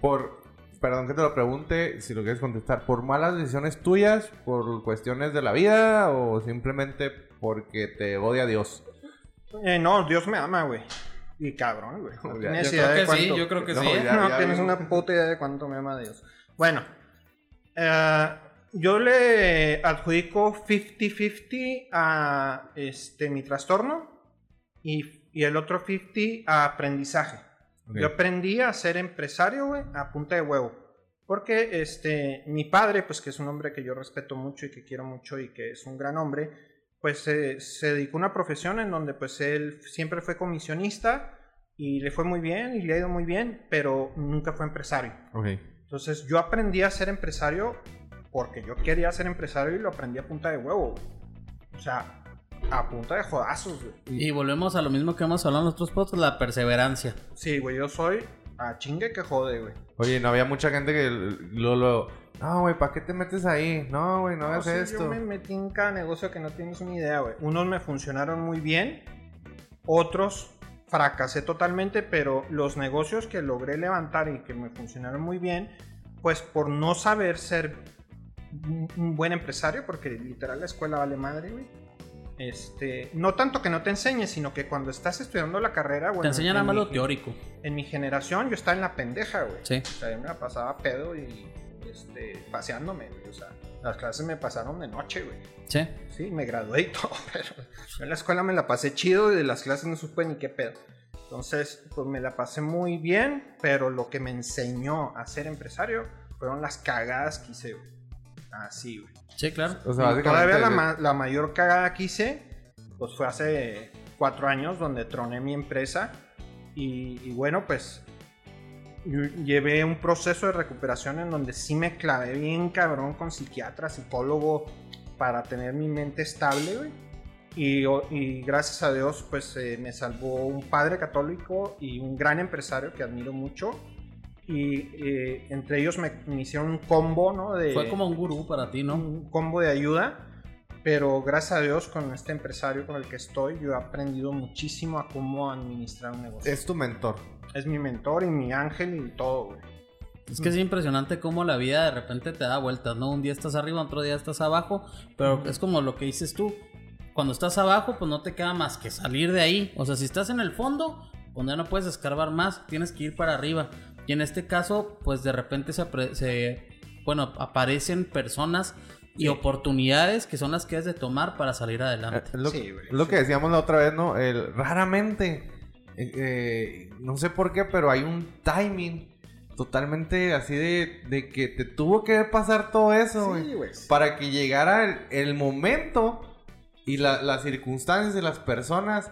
Por, perdón que te lo pregunte, si lo quieres contestar, ¿por malas decisiones tuyas, por cuestiones de la vida o simplemente porque te odia Dios? Eh, no, Dios me ama, güey. Y cabrón, güey. No yo creo de que sí, cuánto- yo creo que No, sí. ya- no ya tienes una puta idea de cuánto me ama Dios. Bueno, eh, yo le adjudico 50-50 a este, mi trastorno y, y el otro 50 a aprendizaje. Ok. Yo aprendí a ser empresario, güey, a punta de huevo. Porque este, mi padre, pues que es un hombre que yo respeto mucho y que quiero mucho y que es un gran hombre, pues eh, se dedicó a una profesión en donde pues él siempre fue comisionista y le fue muy bien y le ha ido muy bien, pero nunca fue empresario. Ok. Entonces yo aprendí a ser empresario porque yo quería ser empresario y lo aprendí a punta de huevo. O sea, a punta de jodazos, güey. Y volvemos a lo mismo que hemos hablado en otros podcasts, la perseverancia. Sí, güey, yo soy a chingue que jode, güey. Oye, no había mucha gente que lo... lo no, güey, ¿para qué te metes ahí? No, güey, no, No, hagas sí, esto. Yo me metí en cada negocio que no tienes una idea, güey. Unos me funcionaron muy bien, otros fracasé totalmente, pero los negocios que logré levantar y que me funcionaron muy bien, pues por no saber ser un un buen empresario, porque literal la escuela vale madre, güey. Este, no tanto que no te enseñes, sino que cuando estás estudiando la carrera, bueno, Te enseñan en nada más lo teórico. En mi generación yo estaba en la pendeja, güey. Sí. O sea, yo me la pasaba pedo y este, paseándome, güey. O sea, las clases me pasaron de noche, güey. Sí. Sí, me gradué y todo, pero yo en la escuela me la pasé chido y de las clases no supe ni qué pedo. Entonces, pues me la pasé muy bien, pero lo que me enseñó a ser empresario fueron las cagadas que hice, güey. Así, güey. Sí, claro. O sea. Todavía la, ma- la mayor cagada que hice, pues fue hace cuatro años donde troné mi empresa. Y, y bueno, pues llevé un proceso de recuperación en donde sí me clavé bien cabrón con psiquiatra, psicólogo, para tener mi mente estable, güey. Y, y gracias a Dios, pues eh, me salvó un padre católico y un gran empresario que admiro mucho. Y eh, entre ellos me, me hicieron un combo, ¿no? De, Fue como un gurú para ti, ¿no? un combo de ayuda. Pero gracias a Dios, con este empresario con el que estoy, yo he aprendido muchísimo a cómo administrar un negocio. Es, Es tu mentor. mi mentor y mi ángel y todo, güey. Es que es impresionante cómo la vida de repente te da vueltas, ¿no? Un día estás arriba, otro día estás abajo, pero es como lo que dices tú. Cuando estás abajo, pues no te queda más que salir de ahí. O sea, si estás en el fondo, pues ya no puedes escarbar más, tienes que ir para arriba. Y en este caso, pues de repente se, apre- se bueno, aparecen personas y oportunidades que son las que has de tomar para salir adelante. Es lo, Sí, güey, lo sí. que decíamos la otra vez, ¿no? El, raramente, eh, eh, no sé por qué, pero hay un timing totalmente así de, de que te tuvo que pasar todo eso, güey, Sí, güey. para que llegara el, el momento y la- las circunstancias de las personas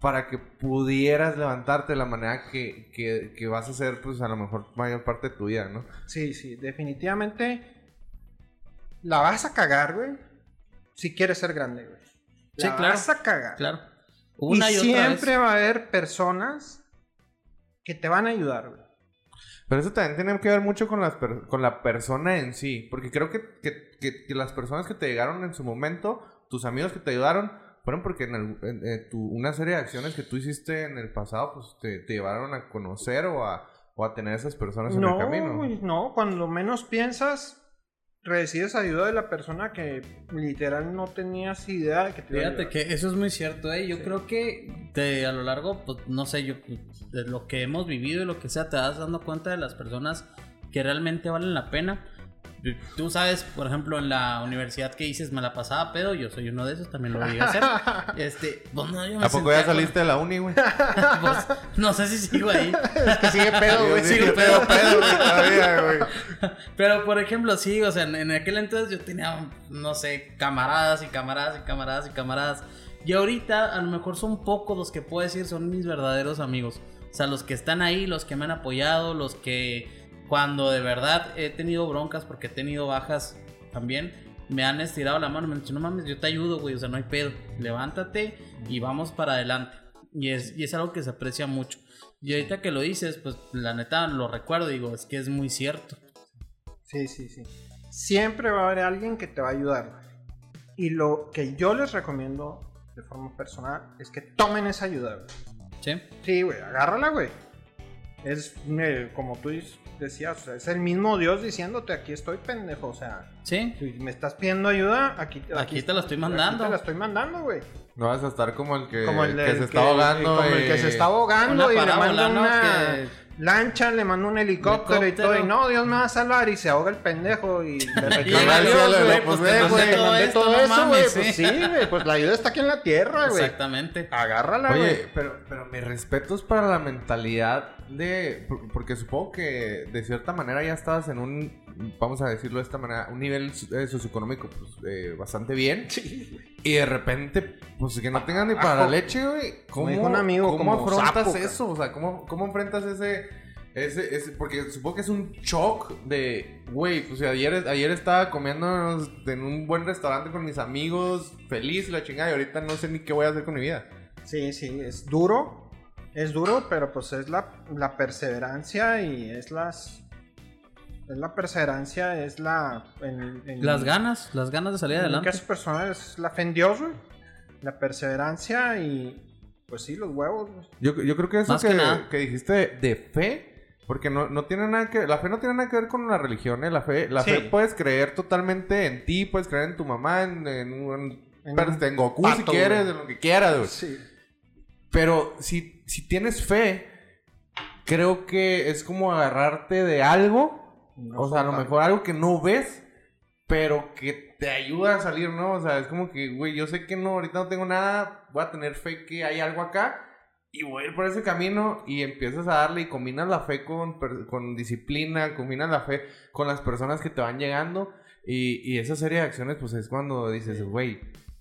para que pudieras levantarte de la manera que, que, que vas a hacer, pues a lo mejor mayor parte de tu vida, ¿no? Sí, sí, definitivamente la vas a cagar, güey. Si quieres ser grande, güey. Sí, La claro. vas a cagar. Claro. Y, Una y, siempre vez. va a haber personas que te van a ayudar, güey. Pero eso también tiene que ver mucho con, las per- con la persona en sí. Porque creo que, que- que- que las personas que te llegaron en su momento, tus amigos que te ayudaron, fueron porque en, el- en- eh, tu- una serie de acciones que tú hiciste en el pasado, pues te, te llevaron a conocer o a, o a tener esas personas en el No, camino. no, cuando menos piensas, recibes ayuda de la persona que literal no tenías idea de que te iba a que eso es muy cierto, ¿eh? Yo Sí. creo que de, a lo largo, pues no sé, yo de lo que hemos vivido y lo que sea, te vas dando cuenta de las personas que realmente valen la pena. Tú sabes, por ejemplo, en la universidad que dices me la pasaba pedo, yo soy uno de esos, también lo voy a hacer. Este, pues no, yo me ¿A poco ya saliste de la uni, güey? pues, no sé si sigo ahí. Es que sigue pedo, güey. Sí, sigo pedo, pedo, güey, todavía, güey. Pero por ejemplo, sí, o sea, en, en aquel entonces yo tenía, no sé, camaradas y camaradas y camaradas y camaradas. Y ahorita a lo mejor son pocos los que puedo decir son mis verdaderos amigos. O sea, los que están ahí, los que me han apoyado, los que cuando de verdad he tenido broncas porque he tenido bajas también, me han estirado la mano y me han dicho, no mames, yo te ayudo, güey, o sea, no hay pedo. Levántate y vamos para adelante. Y es, y es algo que se aprecia mucho. Y ahorita que lo dices, pues la neta lo recuerdo, digo, es que es muy cierto. Sí, sí, sí. Siempre va a haber alguien que te va a ayudar. Y lo que yo les recomiendo de forma personal es que tomen esa ayuda, güey. ¿Sí? Sí, güey, agárrala, güey. Es como tú dis- decías, o sea, es el mismo Dios diciéndote, aquí estoy, pendejo. O sea, Sí, si me estás pidiendo ayuda, aquí, Aquí te la estoy aquí mandando. te la estoy mandando, güey. No vas a estar como el que, Como el, que del se está ahogando. como el que se está ahogando Una y le parábola, manda ¿no? una Que- lancha, le manda un helicóptero, y todo. Y no, Dios me va a salvar y se ahoga el pendejo y le reclama al cielo, güey, no, pues pues, güey, mandé todo esto, todo no eso, güey. mames, Pues sí. sí, güey, pues la ayuda está aquí en la tierra, güey. Exactamente. Agárrala, güey. Oye, pero, pero mis respetos para la mentalidad de... por- Porque supongo que de cierta manera ya estabas en un, vamos a decirlo de esta manera, un nivel eh, socioeconómico pues, eh, bastante bien. Y de repente, pues que no tengan ni para la leche, güey. ¿Cómo, un amigo, ¿cómo como afrontas sapo, eso? O sea, ¿cómo, cómo enfrentas ese, ese, ese- Porque supongo que es un shock de, güey, pues ayer, ayer estaba comiendo en un buen restaurante con mis amigos, feliz la chingada, y ahorita no sé ni qué voy a hacer con mi vida. Sí, sí, es duro. Es duro, pero pues es la, la perseverancia y es las. Es la perseverancia, es la. En, en- Las ganas, las ganas de salir En mi adelante. caso personal es la fe en Dios, güey. La perseverancia y. Pues sí, los huevos, güey. Yo, yo creo que eso Más que, que nada. que dijiste de, de fe, porque no, no tiene nada que la fe no tiene nada que ver con la religión, ¿eh? La fe, la Sí. fe puedes creer totalmente en ti, puedes creer en tu mamá, en, en un, En en Goku si quieres, güey. en lo que quieras, güey. Sí. Pero si, si tienes fe, creo que es como agarrarte de algo, o sea, a lo mejor algo que no ves, pero que te ayuda a salir, ¿no? O sea, es como que, güey, yo sé que no, ahorita no tengo nada, voy a tener fe que hay algo acá. Y voy a ir por ese camino y empiezas a darle y combinas la fe con, con disciplina, combinas la fe con las personas que te van llegando y, y esa serie de acciones pues es cuando dices, güey,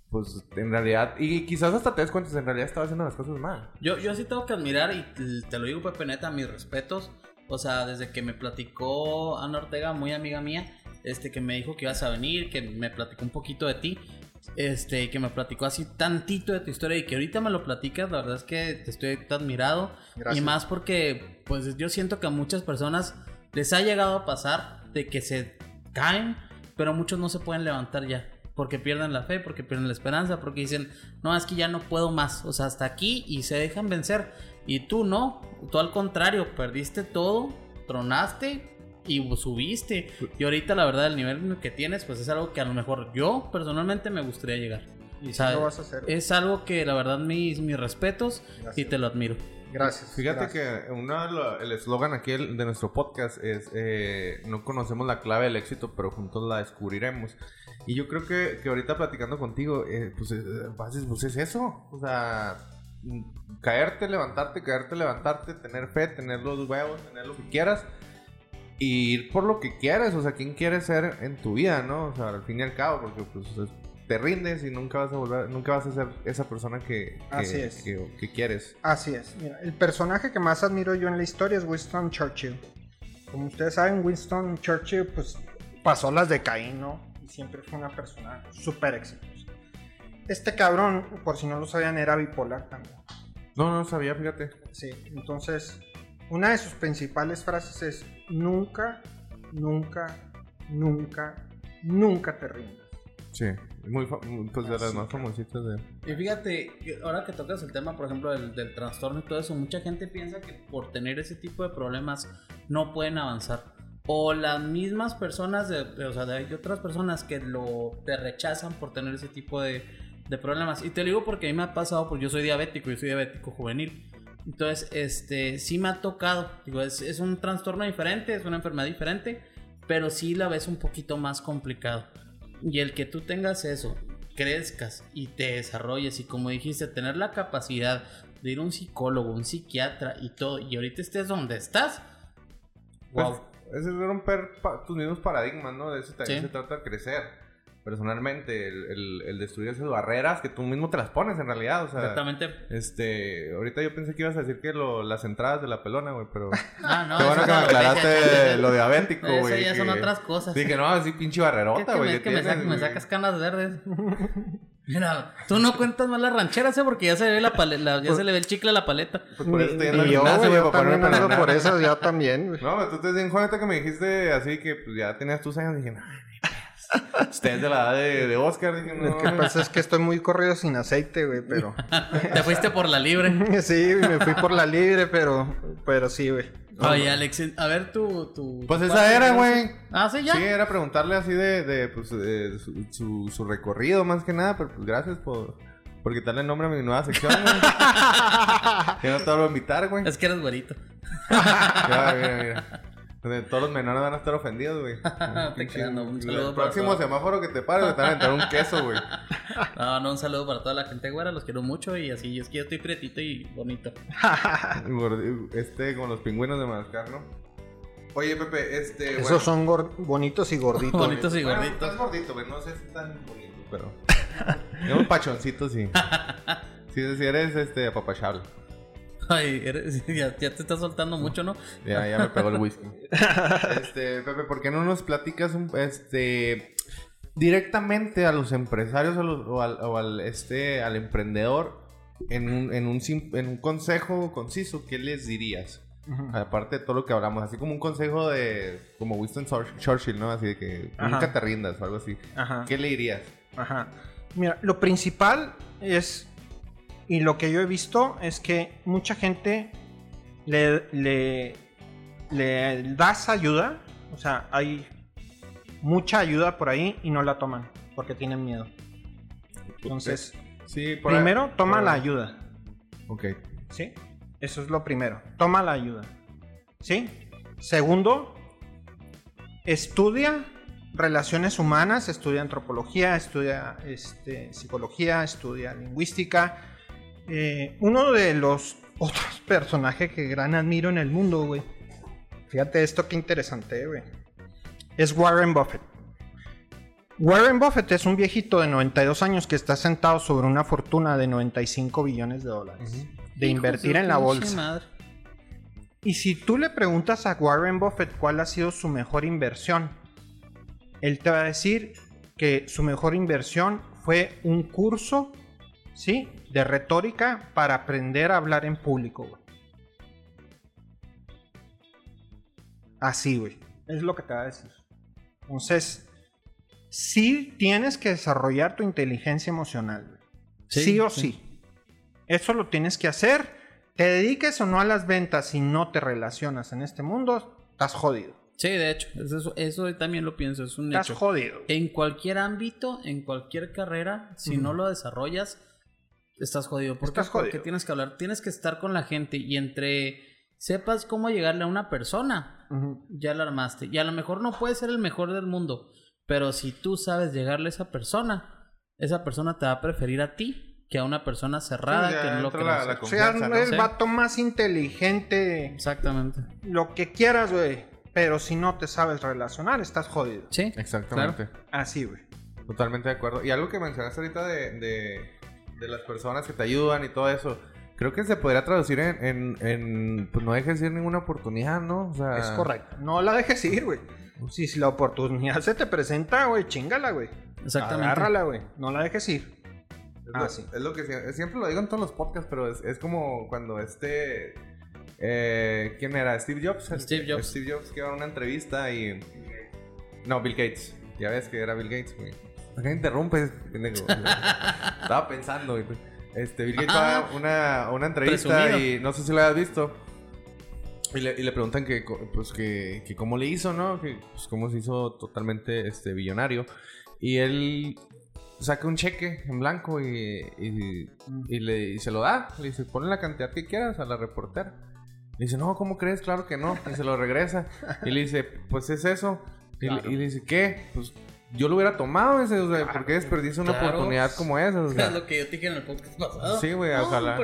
pues en realidad, y quizás hasta te des cuenta, en realidad estaba haciendo las cosas mal. Yo, yo sí tengo que admirar, y te- te lo digo, Pepe Neta, mis respetos. O sea, desde que me platicó Ana Ortega, muy amiga mía, este, que me dijo que ibas a venir, que me platicó un poquito de ti, este, que me platicó así tantito de tu historia y que ahorita me lo platicas, la verdad es que te estoy admirado. Gracias. Y más porque, pues yo siento que a muchas personas les ha llegado a pasar de que se caen, pero muchos no se pueden levantar ya. Porque pierden la fe, porque pierden la esperanza, porque dicen, no, es que ya no puedo más. O sea, hasta aquí y se dejan vencer. Y tú no, tú al contrario, perdiste todo, tronaste y subiste. Y ahorita la verdad el nivel que tienes pues es algo que a lo mejor yo personalmente me gustaría llegar. Y lo vas a hacer. Es algo que la verdad mis, mis respetos y te lo admiro. Gracias. Fíjate gracias. que uno de lo- el eslogan aquí de nuestro podcast es eh, no conocemos la clave del éxito, pero juntos la descubriremos. Y yo creo que, que ahorita platicando contigo, eh, pues, eh, pues, es eso. O sea, mm, caerte, levantarte, caerte, levantarte, tener fe, tener los huevos, tener lo que quieras. Y ir por lo que quieres, o sea, quién quieres ser en tu vida, ¿no? O sea, al fin y al cabo, porque pues es- te rindes y nunca vas a volver, nunca vas a ser esa persona que, que, Así es. que- que quieres. Así es. Mira, el personaje que más admiro yo en la historia es Winston Churchill. Como ustedes saben, Winston Churchill pues pasó las de Caín, ¿no? Y siempre fue una persona súper exitosa. Este cabrón, por si no lo sabían, era bipolar también. No, no sabía, fíjate. Sí, entonces una de sus principales frases es nunca, nunca, nunca, nunca te rindas. Sí, muy pues de las más famositas de... Y fíjate, ahora que tocas el tema, por ejemplo, del, del trastorno y todo eso, mucha gente piensa que por tener ese tipo de problemas no pueden avanzar. O las mismas personas, de, de- o sea, hay otras personas que lo te rechazan por tener ese tipo de, de problemas. Y te lo digo porque a mí me ha pasado, porque yo soy diabético, yo soy diabético juvenil. Entonces, este, sí me ha tocado. Digo, es, es un trastorno diferente, es una enfermedad diferente, pero sí la ves un poquito más complicado. Y el que tú tengas eso, crezcas y te desarrolles y como dijiste, tener la capacidad de ir a un psicólogo, un psiquiatra y todo, y ahorita estés donde estás, Pues, wow. Es romper tus mismos paradigmas, ¿no? De eso también Sí. se trata de crecer. Personalmente, el, el- el destruir esas barreras que tú mismo te las pones en realidad, o sea... Exactamente. Este, ahorita yo pensé que ibas a decir que lo, las entradas de la pelona, güey, pero... Ah, no, Qué bueno eso que me aclaraste eso- lo diabético, Eso güey. ya son otras cosas. Sí, que no, así pinche barrerota, güey. me, que que me sacas canas verdes. Mira, tú no cuentas más las rancheras, ¿eh? Porque ya se ve la paleta, ya se le ve el chicle a la paleta. Pues por eso Ni yo, gimnasio, güey, yo también ando por eso, ya también, güey. No, pero tú te bien joven que me dijiste así que pues, ya tenías tus años. Dije, no, usted es de la edad de, de Oscar. Dije, no. Lo que pasa es que estoy muy corrido sin aceite, güey, pero... Te fuiste por la libre. sí, me fui por la libre, pero, pero sí, güey. Oye, Alex, a ver tu... tu Pues esa era, ¿no? güey. Ah, sí, ya. Sí, era preguntarle así de, de pues, de su, su, su recorrido más que nada, pero pues gracias por, por quitarle el nombre a mi nueva sección, güey. que no te vuelvo a invitar, güey. Es que eres güerito. Mira, mira, mira. Todos los menores van a estar ofendidos, güey. Te creas, no, un saludo El para próximo semáforo que te pare, te van a aventar un queso, güey. No, no, un saludo para toda la gente güera, los quiero mucho y así, es que yo estoy prietito y bonito. Este, con los pingüinos de Madagascar, ¿no? Oye, Pepe, este. Esos son bonitos y gorditos. Bonitos y Bueno, gorditos. estás gordito, güey. No sé si tan bonito, pero. Tengo pachoncito, sí. Sí, sí, eres este apapachable. Ay, eres- ya, ya te estás soltando mucho, ¿no? Ya, ya me pegó el whisky. Este, Pepe, ¿por qué no nos platicas un, este directamente a los empresarios o, los- o al, o al, este al emprendedor en un, en un en un consejo conciso? ¿Qué les dirías? Aparte de todo lo que hablamos, así como un consejo de como Winston Chur- Churchill, ¿no? Así de que Ajá. nunca te rindas o algo así. Ajá. ¿Qué le dirías? Ajá. Mira, lo principal es, y lo que yo he visto es que mucha gente le, le, le das ayuda, o sea, hay mucha ayuda por ahí y no la toman porque tienen miedo. Entonces, Sí, por ahí- primero toma por la ayuda, Ok. ¿sí? Eso es lo primero, toma la ayuda, ¿sí? Segundo, estudia relaciones humanas, estudia antropología, estudia este, psicología, estudia lingüística. Eh, uno de los otros personajes que gran admiro en el mundo, güey. Fíjate esto qué interesante, güey. Es Warren Buffett. Warren Buffett es un viejito de 92 años que está sentado sobre una fortuna de 95 billones de dólares. De Hijo invertir en la bolsa. madre. Y si tú le preguntas a Warren Buffett cuál ha sido su mejor inversión, él te va a decir que su mejor inversión fue un curso, ¿sí? De retórica para aprender a hablar en público, güey. Así, güey. Es lo que te va a decir. Entonces, sí tienes que desarrollar tu inteligencia emocional, güey. Sí, sí o sí. sí. Eso lo tienes que hacer. Te dediques o no a las ventas si no te relacionas en este mundo, estás jodido. Sí, de hecho, eso, eso también lo pienso, es un Estás hecho. jodido. En cualquier ámbito, en cualquier carrera, si no lo desarrollas, estás jodido. ¿Por qué? Estás jodido. Porque tienes que hablar, tienes que estar con la gente y entre sepas cómo llegarle a una persona, ya la armaste. Y a lo mejor no puedes ser el mejor del mundo, pero si tú sabes llegarle a esa persona, esa persona te va a preferir a ti que a una persona cerrada Sí, ya que no lo entra la- O sea, ¿no? el Sí. vato más inteligente, Exactamente. lo que quieras, güey. Pero si no te sabes relacionar, estás jodido. Sí. Exactamente. Así, güey. Totalmente de acuerdo. Y algo que mencionaste ahorita de, de, de las personas que te ayudan y todo eso, creo que se podría traducir en, en, en, pues no dejes ir ninguna oportunidad, ¿no? O sea, Es correcto. No la dejes ir, güey. Si, si la oportunidad se te presenta, güey, chingala, güey. Exactamente. Agárrala, güey. No la dejes ir. Es, Ah, lo, sí. es lo que sie- siempre lo digo en todos los podcasts, pero es, es como cuando este. eh, ¿Quién era? Steve Jobs. Steve Jobs. Steve Jobs que iba a una entrevista y. No, Bill Gates. Ya ves que era Bill Gates, güey. ¿Por qué interrumpes, pendejo? Estaba pensando, güey. Este, Bill Gates va una, una entrevista Presumido. y no sé si lo has visto. Y le, y le preguntan que, pues, que, que cómo le hizo, ¿no? Que pues, cómo se hizo totalmente este, billonario. Y él saca un cheque en blanco y, y, y le, y se lo da. Le dice, ponle la cantidad que quieras a la reportera. Le dice, no, ¿cómo crees? Claro que no. Y se lo regresa. Y le dice, pues es eso. Y, le- Claro. y le dice, ¿qué? Pues yo lo hubiera tomado ese. O sea, ¿por qué desperdicia una Claro. oportunidad como esa? O sea, Es lo que yo te dije en el podcast pasado. Sí, güey, ojalá.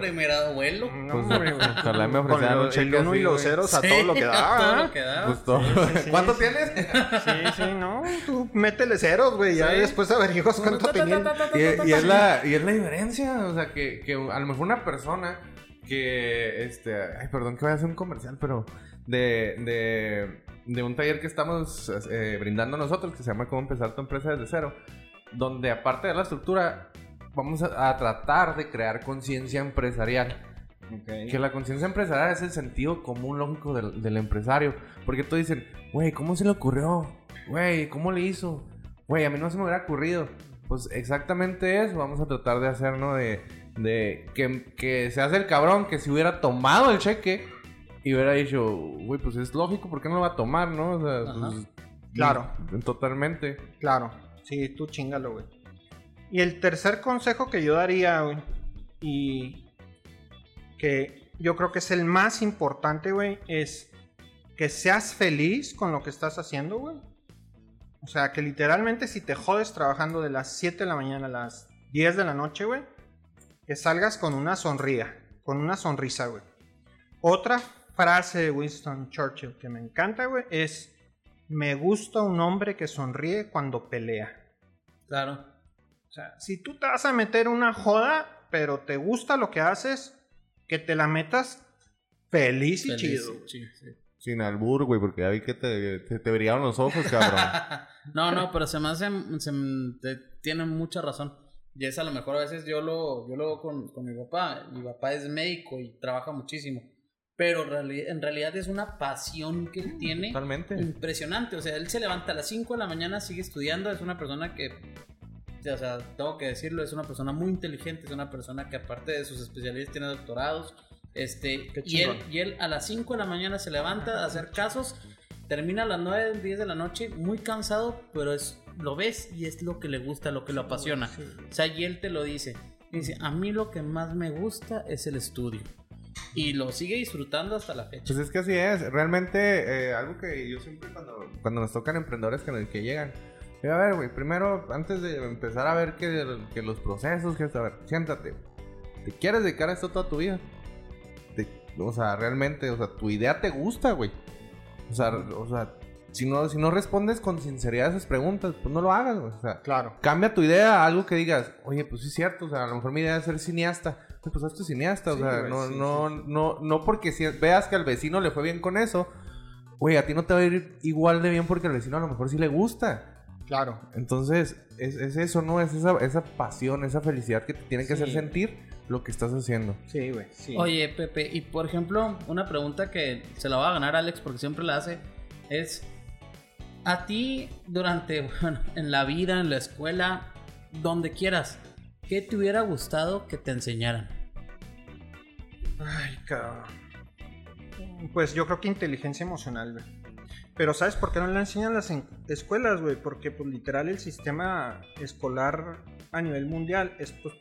Vuelo. No, Pues, hombre, güey. ojalá me Con ofrecieran un el cheque uno y los ceros a todo lo que a da. todo ¿ah? lo que da. Pues todo. sí, ¿Cuánto sí. tienes? Sí, sí, no. Tú métele ceros, güey. Ya después averiguas cuánto tenía. Y, y es la, y es la diferencia, o sea, que, que a lo mejor una persona que, este, ay, perdón que voy a hacer un comercial, pero de, de, de un taller que estamos eh, brindando nosotros, que se llama Cómo empezar tu empresa desde cero, donde aparte de la estructura, vamos a, a tratar de crear conciencia empresarial. Que la conciencia empresarial es el sentido común lógico del, del empresario. Porque tú dicen, güey, ¿cómo se le ocurrió? Güey, ¿cómo le hizo? Güey, a mí no se me hubiera ocurrido. Pues exactamente eso vamos a tratar de hacer, ¿no? De, de que, que se hace el cabrón que si hubiera tomado el cheque y hubiera dicho, güey, pues es lógico, ¿por qué no lo va a tomar, no? O sea, pues, Claro. Totalmente. Claro. Sí, tú chingalo, güey. Y el tercer consejo que yo daría, güey, y que yo creo que es el más importante, güey, es que seas feliz con lo que estás haciendo, güey. O sea, que literalmente si te jodes trabajando de las 7 de la mañana a las 10 de la noche, güey, que salgas con una sonrisa, con una sonrisa, güey. Otra frase de Winston Churchill que me encanta, güey, es me gusta un hombre que sonríe cuando pelea. Claro. O sea, si tú te vas a meter una joda, pero te gusta lo que haces, que te la metas feliz y Feliz, chido. sí, sí. Sin albur, güey, porque ya vi que te, te, te brillaron los ojos, cabrón. no, no, pero se me hace, se me- te- tienen mucha razón. Y es a lo mejor a veces yo lo, yo lo veo con, con mi papá. Mi papá es médico y trabaja muchísimo. Pero en realidad es una pasión que él tiene Totalmente. impresionante. O sea, él se levanta a las 5 de la mañana, sigue estudiando. Es una persona que, o sea, tengo que decirlo, es una persona muy inteligente. Es una persona que aparte de sus especialidades tiene doctorados. Este, y, él, y él a las 5 de la mañana se levanta a hacer casos. Termina a las 9, 10 de la noche, muy cansado, pero es, lo ves y es lo que le gusta, lo que lo apasiona. O sea, y él te lo dice. Dice, a mí lo que más me gusta es el estudio. Y lo sigue disfrutando hasta la fecha. Pues es que así es. Realmente, eh, algo que yo siempre cuando, cuando nos tocan emprendedores que, que llegan. a ver, güey, primero, antes de empezar a ver que, que los procesos, que a ver, siéntate. ¿Te quieres dedicar a esto toda tu vida? Te- o sea, realmente, o sea, tu idea te gusta, güey. O sea, o sea si, no, si no respondes con sinceridad a esas preguntas, pues no lo hagas, güey. O sea, Claro. cambia tu idea a algo que digas, oye, pues sí es cierto, o sea, a lo mejor mi idea es ser cineasta. Oye, Pues hazte cineasta, Sí, o sea, güey, no, sí, no, no, no porque si veas que al vecino le fue bien con eso, güey, a ti no te va a ir igual de bien porque al vecino a lo mejor sí le gusta. Claro. Entonces, es, es eso, ¿no? Es esa, esa pasión, esa felicidad que te tiene que Sí. hacer sentir lo que estás haciendo. Sí, güey. Sí. Oye, Pepe, y por ejemplo, una pregunta que se la va a ganar Alex porque siempre la hace es, a ti durante, bueno, en la vida, en la escuela, donde quieras, ¿qué te hubiera gustado que te enseñaran? Ay, cabrón. Pues yo creo que inteligencia emocional, güey. Pero ¿sabes por qué no le enseñan las en- escuelas, güey? Porque pues literal el sistema escolar a nivel mundial es pues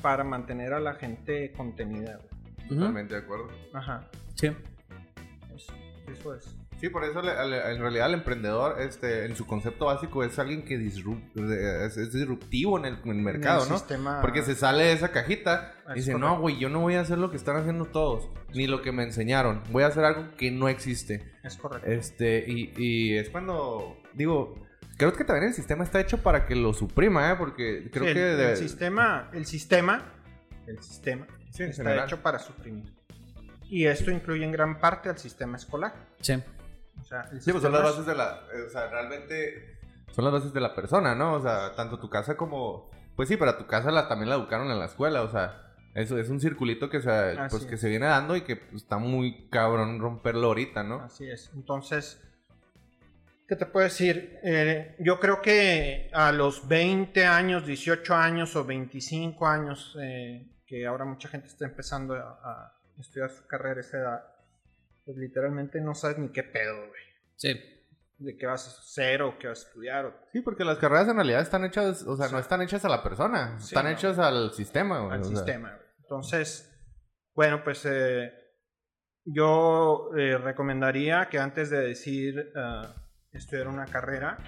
para mantener a la gente contenida, güey. Totalmente de acuerdo. Ajá. Sí. Eso, eso es. Sí, por eso en realidad el emprendedor, este, en su concepto básico, es alguien que disrup- es, es disruptivo en el, en el mercado, En el ¿no? sistema- Porque se sale de esa cajita y dice, correcto. no, güey, yo no voy a hacer lo que están haciendo todos, ni lo que me enseñaron. Voy a hacer algo que no existe. Es correcto. Este, y, y es cuando, digo, creo que también el sistema está hecho para que lo suprima, ¿eh? Porque creo Sí, el, que... de- el sistema, el sistema, el sistema Sí, está general. hecho para suprimir. Y esto incluye en gran parte al sistema escolar. Sí. O sea, el Sí, pues son las bases de la. O sea, realmente. Son las bases de la persona, ¿no? O sea, tanto tu casa como. Pues sí, pero tu casa la, también la educaron en la escuela, o sea. Eso es un circulito que se, Así pues, que es. se viene dando y que pues, está muy cabrón romperlo ahorita, ¿no? Así es. Entonces, ¿qué te puedo decir? Eh, yo creo que a los 20 años, 18 años o 25 años, eh, que ahora mucha gente está empezando a, a estudiar su carrera a esa edad, pues literalmente no sabes ni qué pedo, güey. Sí. De qué vas a hacer o qué vas a estudiar. o- Sí, porque las carreras en realidad están hechas, o sea, Sí. no están hechas a la persona, Sí, están no. hechas al sistema, güey. al o sea. sistema. güey. Entonces, bueno, pues eh, yo eh, recomendaría que antes de decir ah, estudiar una carrera,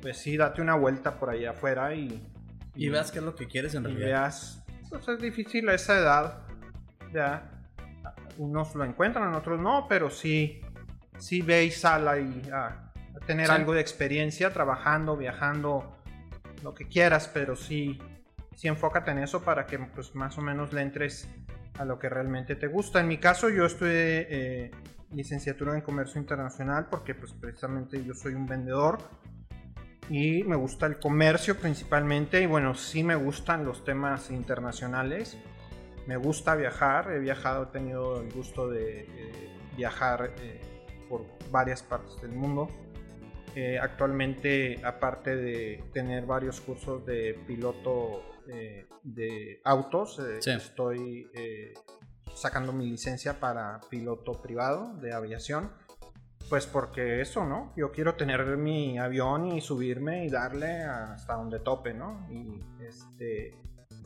pues sí, date una vuelta por allá afuera y, Y veas qué es lo que quieres en y realidad. veas, pues es difícil a esa edad, ya, unos lo encuentran, otros no, pero sí, sí ve y sal ahí a, a tener Sí. algo de experiencia trabajando, viajando, lo que quieras, pero sí, sí enfócate en eso para que pues más o menos le entres a lo que realmente te gusta. En mi caso yo estudié eh, licenciatura en comercio internacional porque pues precisamente yo soy un vendedor y me gusta el comercio principalmente y bueno, sí me gustan los temas internacionales. Me gusta viajar, he viajado, he tenido el gusto de eh, viajar eh, por varias partes del mundo. Eh, actualmente, aparte de tener varios cursos de piloto de autos, Sí. estoy sacando mi licencia para piloto privado de aviación. Pues porque eso, ¿no? Yo quiero tener mi avión y subirme y darle hasta donde tope, ¿no? Y este,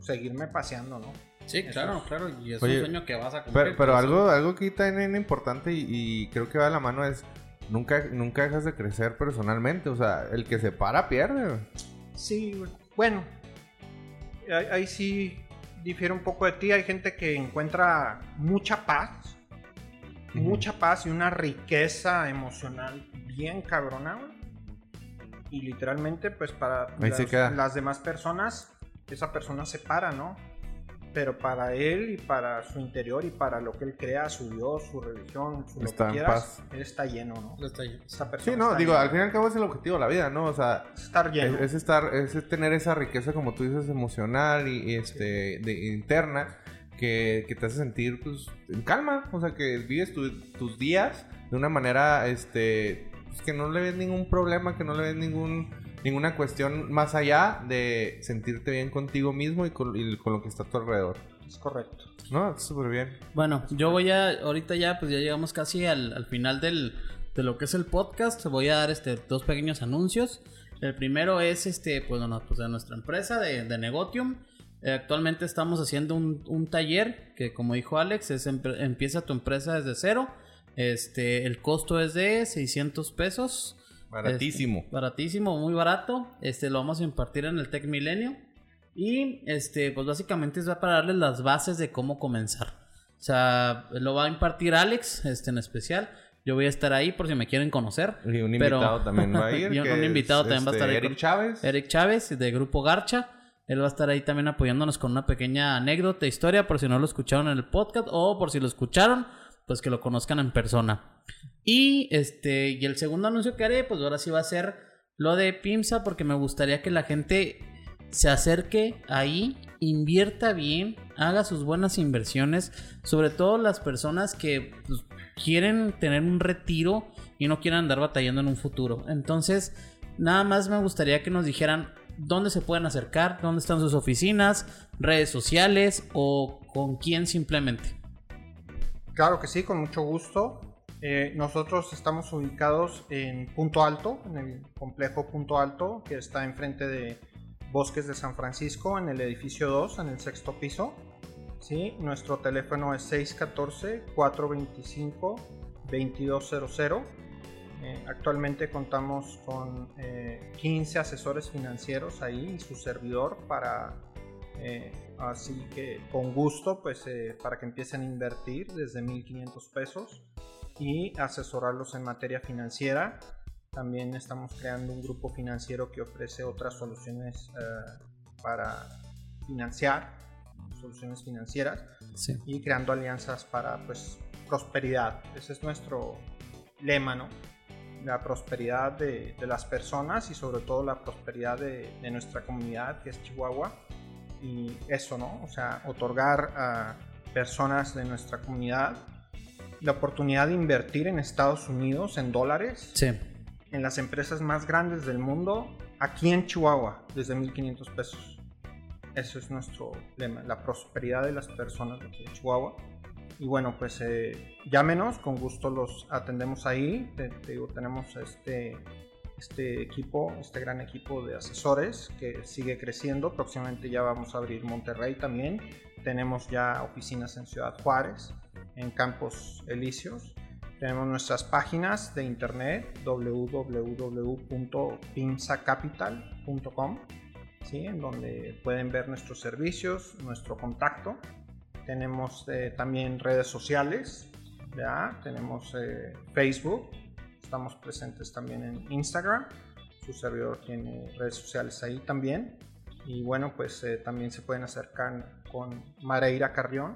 seguirme paseando, ¿no? Sí, Eso claro, claro. Y es Oye, un sueño que vas a cumplir. Pero, pero pues, algo, algo que también es importante y, y creo que va de la mano es nunca, nunca dejas de crecer personalmente. O sea, el que se para pierde. Sí, bueno, ahí, ahí sí difiere un poco de ti. Hay gente que encuentra mucha paz, mucha paz y una riqueza emocional bien cabrona. Y literalmente, pues para las demás personas, esa persona se para, ¿no? Pero para él y para su interior y para lo que él crea, su Dios, su religión, su lo Está que en quieras, paz. él está lleno, ¿no? lo está. Esa persona Sí, no, está digo, llena. al fin y al cabo es el objetivo de la vida, ¿no? O sea, estar lleno. es, es estar, es tener esa riqueza, como tú dices, emocional y, y, este, de, interna, que, que te hace sentir, pues, en calma. O sea, que vives tu- tus días de una manera, este, pues, que no le ves ningún problema, que no le ves ningún, ninguna cuestión más allá de sentirte bien contigo mismo y con, y con lo que está a tu alrededor. Es correcto. No, súper bien. Bueno, yo voy a, ahorita ya, pues ya llegamos casi al, al final del, de lo que es el podcast. Voy a dar este, dos pequeños anuncios. El primero es, este, pues, bueno, pues de nuestra empresa de, de Negotium. Eh, actualmente estamos haciendo un, un taller que, como dijo Alex, es empre- empieza tu empresa desde cero. Este, el costo es de 600 pesos. Baratísimo. Este, baratísimo, muy barato. Este, lo vamos a impartir en el Tech Milenio. Y este, pues básicamente es para darles las bases de cómo comenzar. O sea, lo va a impartir Alex, este en especial. Yo voy a estar ahí por si me quieren conocer. Y un Pero- invitado también va a ir. Y un- un es, invitado también va a estar ahí Eric con- Chávez. Eric Chávez, de Grupo Garcha. Él va a estar ahí también apoyándonos con una pequeña anécdota, historia, por si no lo escucharon en el podcast o por si lo escucharon, pues que lo conozcan en persona. Y este y el segundo anuncio que haré, pues ahora sí va a ser lo de Pimsa, porque me gustaría que la gente se acerque ahí, invierta bien, haga sus buenas inversiones, sobre todo las personas que pues, quieren tener un retiro y no quieren andar batallando en un futuro. Entonces, nada más me gustaría que nos dijeran dónde se pueden acercar, dónde están sus oficinas, redes sociales o con quién simplemente. Claro que sí, con mucho gusto. Eh, nosotros estamos ubicados en Punto Alto, en el complejo Punto Alto, que está enfrente de Bosques de San Francisco, en el edificio 2, en el sexto piso. ¿Sí? Nuestro teléfono es 614-425-2200. Eh, actualmente contamos con 15 asesores financieros ahí y su servidor para así que con gusto pues para que empiecen a invertir desde 1500 pesos y asesorarlos en materia financiera. También estamos creando un grupo financiero que ofrece otras soluciones eh, para financiar, soluciones financieras y creando alianzas para pues prosperidad. Ese es nuestro lema, ¿no? La prosperidad de, las personas y sobre todo la prosperidad de, de, nuestra comunidad que es Chihuahua. Y eso, ¿no? O sea, otorgar a personas de nuestra comunidad la oportunidad de invertir en Estados Unidos en dólares. En las empresas más grandes del mundo, aquí en Chihuahua, desde 1500 pesos. Eso es nuestro lema, la prosperidad de las personas de Chihuahua. Y bueno, pues eh, llámenos, con gusto los atendemos ahí. Te, digo, tenemos este, este equipo, este gran equipo de asesores que sigue creciendo. Próximamente ya vamos a abrir Monterrey también. Tenemos ya oficinas en Ciudad Juárez en Campos Elíseos. Tenemos nuestras páginas de internet www.pinzacapital.com, ¿sí? en donde pueden ver nuestros servicios, nuestro contacto. Tenemos eh, también redes sociales, ¿ya? tenemos eh, Facebook, estamos presentes también en Instagram. Su servidor tiene redes sociales ahí también. Y bueno, pues eh, también se pueden acercar con Mareira Carrión,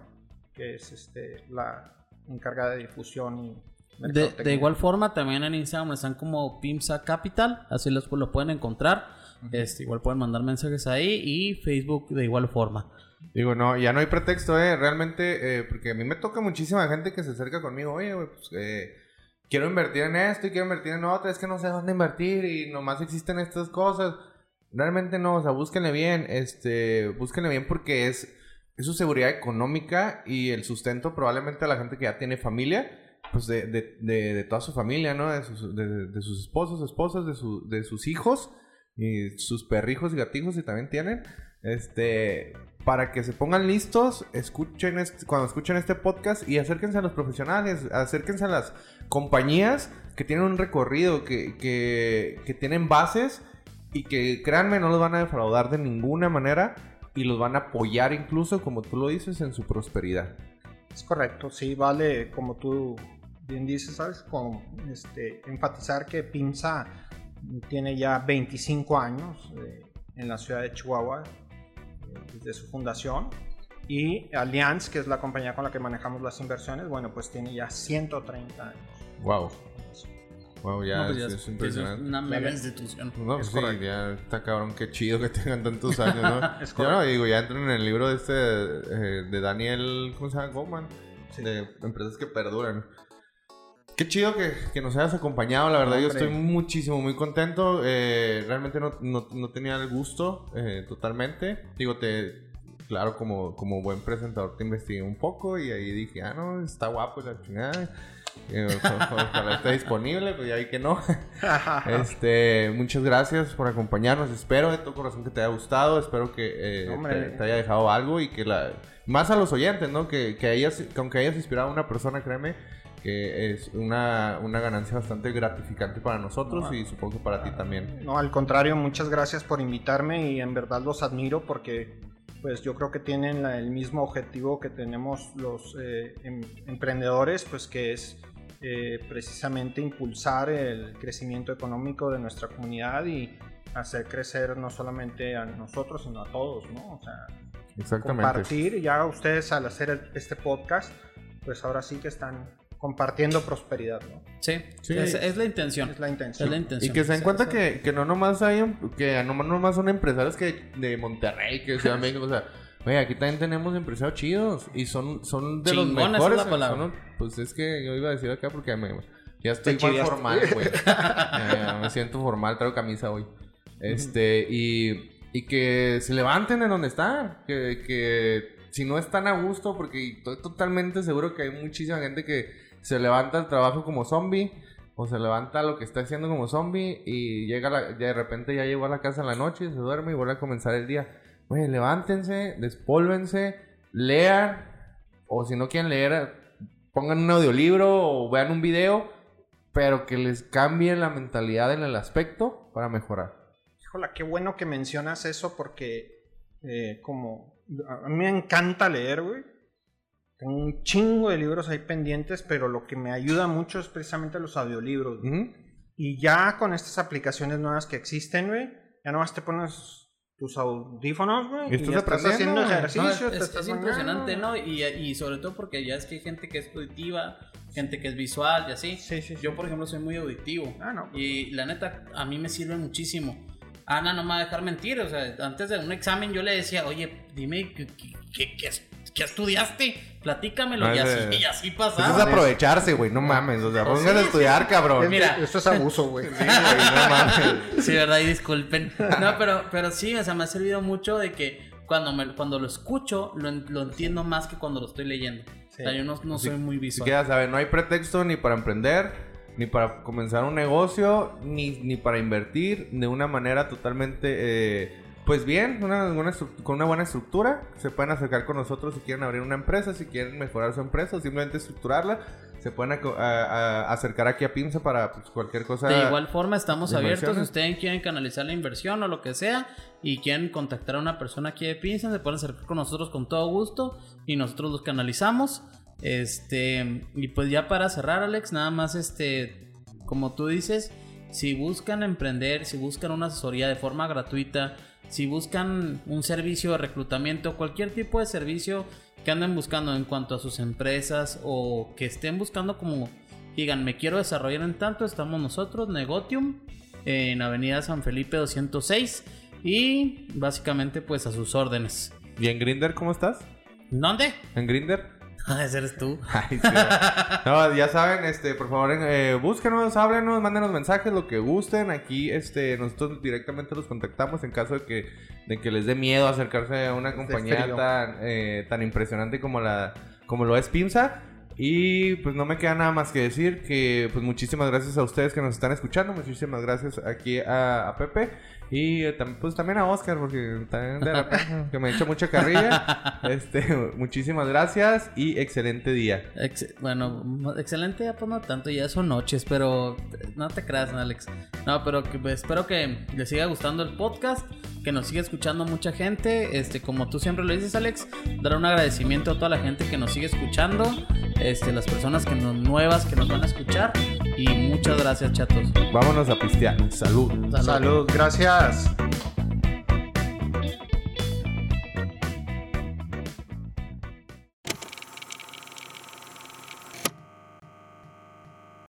que es este, la encargada de difusión y de, de, igual forma, también en Instagram están como Pimsa Capital, así los, lo pueden encontrar. este, igual pueden mandar mensajes ahí y Facebook de igual forma. Digo, no, ya no hay pretexto, ¿eh? Realmente, eh, porque a mí me toca muchísima gente que se acerca conmigo, oye, pues eh, quiero invertir en esto y quiero invertir en otro, es que no sé dónde invertir y nomás existen estas cosas. Realmente no, o sea, búsquenle bien, este, búsquenle bien porque es es su seguridad económica y el sustento probablemente a la gente que ya tiene familia, pues de, de, de, toda su familia, ¿no? De sus, de, sus esposos, esposas, de, su, de sus hijos y sus perrijos y gatijos si también tienen. Este, para que se pongan listos, escuchen este, cuando escuchen este podcast y acérquense a los profesionales, acérquense a las compañías que tienen un recorrido, que, que, que tienen bases y que créanme no los van a defraudar de ninguna manera y los van a apoyar incluso, como tú lo dices, en su prosperidad. Es correcto, sí, vale, como tú bien dices, ¿sabes? Con, este, enfatizar que Pinza tiene ya 25 años eh, en la ciudad de Chihuahua eh, desde su fundación y Allianz, que es la compañía con la que manejamos las inversiones, bueno, pues tiene ya 130 años. Wow. Wow, ya, pues es, impresionante. Es una mega institución. No, pues sí, ya está cabrón, qué chido que tengan tantos años, ¿no? es Yo no digo, ya entran en el libro de este, eh, de Daniel, ¿cómo se llama? Goldman. De empresas que perduran. Qué chido que, que, nos hayas acompañado, la verdad yo estoy muchísimo, muy contento. Eh, realmente no, no, no, tenía el gusto eh, totalmente. Digo, te, claro, como, como buen presentador te investigué un poco y ahí dije, ah, no, está guapo la chingada. Ojalá esté disponible, pues ya vi que no. este, muchas gracias por acompañarnos. Espero de todo corazón que te haya gustado. Espero que eh, te, haya dejado algo y que la. Más a los oyentes, ¿no? Que, que, hayas, aunque hayas inspirado a una persona, créeme, que es una, una ganancia bastante gratificante para nosotros y supongo que para ti también. No, al contrario, muchas gracias por invitarme y en verdad los admiro porque pues yo creo que tienen el mismo objetivo que tenemos los eh, em, emprendedores, pues que es eh, precisamente impulsar el crecimiento económico de nuestra comunidad y hacer crecer no solamente a nosotros, sino a todos, ¿no? O sea, Exactamente. compartir, ya ustedes al hacer este podcast, pues ahora sí que están compartiendo prosperidad, ¿no? Sí, Es, la intención. Es la intención. Y que se den cuenta que, que, no nomás hay, que no nomás son empresarios que de Monterrey, que Ciudad México, o sea, oye, aquí también tenemos empresarios chidos y son, son de los mejores. pues es que yo iba a decir acá porque me, ya estoy más formal, güey. me siento formal, traigo camisa hoy. Este, y, y que se levanten de donde están, que, que si no están a gusto, porque estoy totalmente seguro que hay muchísima gente que se levanta el trabajo como zombie o se levanta lo que está haciendo como zombie y llega la, ya de repente ya llegó a la casa en la noche, se duerme y vuelve a comenzar el día. Güey, levántense, despólvense, lean o si no quieren leer, pongan un audiolibro o vean un video, pero que les cambie la mentalidad en el aspecto para mejorar. Híjola, qué bueno que mencionas eso porque eh, como a mí me encanta leer, güey. Tengo un chingo de libros ahí pendientes, pero lo que me ayuda mucho es precisamente los audiolibros. Y ya con estas aplicaciones nuevas que existen, güey, ya nomás te pones tus audífonos, güey. Y, ya estás haciendo ejercicio. es, impresionante, ¿no? Y, y, sobre todo porque ya es que hay gente que es auditiva, gente que es visual y así. Sí, sí, Yo, por ejemplo, soy muy auditivo. Ah, no. Y la neta, a mí me sirve muchísimo. Ana no me va a dejar mentir, o sea, antes de un examen yo le decía, oye, dime, ¿qué, qué, qué, ¿qué estudiaste? Platícamelo. y, así, y así pasaba. Eso es aprovecharse, güey. No mames. O sea, pongan a estudiar, cabrón. Mira. Esto es abuso, güey. Sí, güey. No mames. Sí, verdad. Y disculpen. No, pero, pero sí, o sea, me ha servido mucho de que cuando, me, cuando lo escucho, lo, lo entiendo más que cuando lo estoy leyendo. O sea, yo no, no soy muy visual. Si quieres saber, no hay pretexto ni para emprender, ni para comenzar un negocio, ni, ni para invertir de una manera totalmente... Eh, pues bien, una, con una buena estructura, se pueden acercar con nosotros si quieren abrir una empresa, si quieren mejorar su empresa simplemente estructurarla. Se pueden acercar aquí a Pinza para pues, cualquier cosa. De igual forma, estamos abiertos. Si ustedes quieren canalizar la inversión o lo que sea y quieren contactar a una persona aquí de Pinza, se pueden acercar con nosotros con todo gusto y nosotros los canalizamos. Este, y pues ya para cerrar, Alex, nada más este, como tú dices, si buscan emprender, si buscan una asesoría de forma gratuita, si buscan un servicio de reclutamiento, cualquier tipo de servicio que anden buscando en cuanto a sus empresas o que estén buscando como digan, me quiero desarrollar en tanto, estamos nosotros, Negotium, en Avenida San Felipe 206 y básicamente pues a sus órdenes. ¿Y en Grinder cómo estás? ¿Dónde? ¿En Grinder? Ah, ese eres tú. no, ya saben, este, por favor, eh, búsquenos, háblenos, mándenos mensajes, lo que gusten. Aquí, este, nosotros directamente los contactamos en caso de que, de que les dé miedo acercarse a una compañía tan, eh, tan impresionante como la, como lo es Pinza. Y pues no me queda nada más que decir que pues muchísimas gracias a ustedes que nos están escuchando, muchísimas gracias aquí a, a Pepe. Y eh, pues también a Oscar, porque también de que me ha hecho mucha carrilla. este, muchísimas gracias y excelente día. bueno, excelente día, pues no tanto, ya son noches, pero no te creas, Alex. No, pero que, pues, espero que les siga gustando el podcast, que nos siga escuchando mucha gente. Este, como tú siempre lo dices, Alex, dar un agradecimiento a toda la gente que nos sigue escuchando, este, las personas que nos, nuevas que nos van a escuchar. Y muchas gracias, chatos. Vámonos a pistear. Salud. Salud, gracias. class.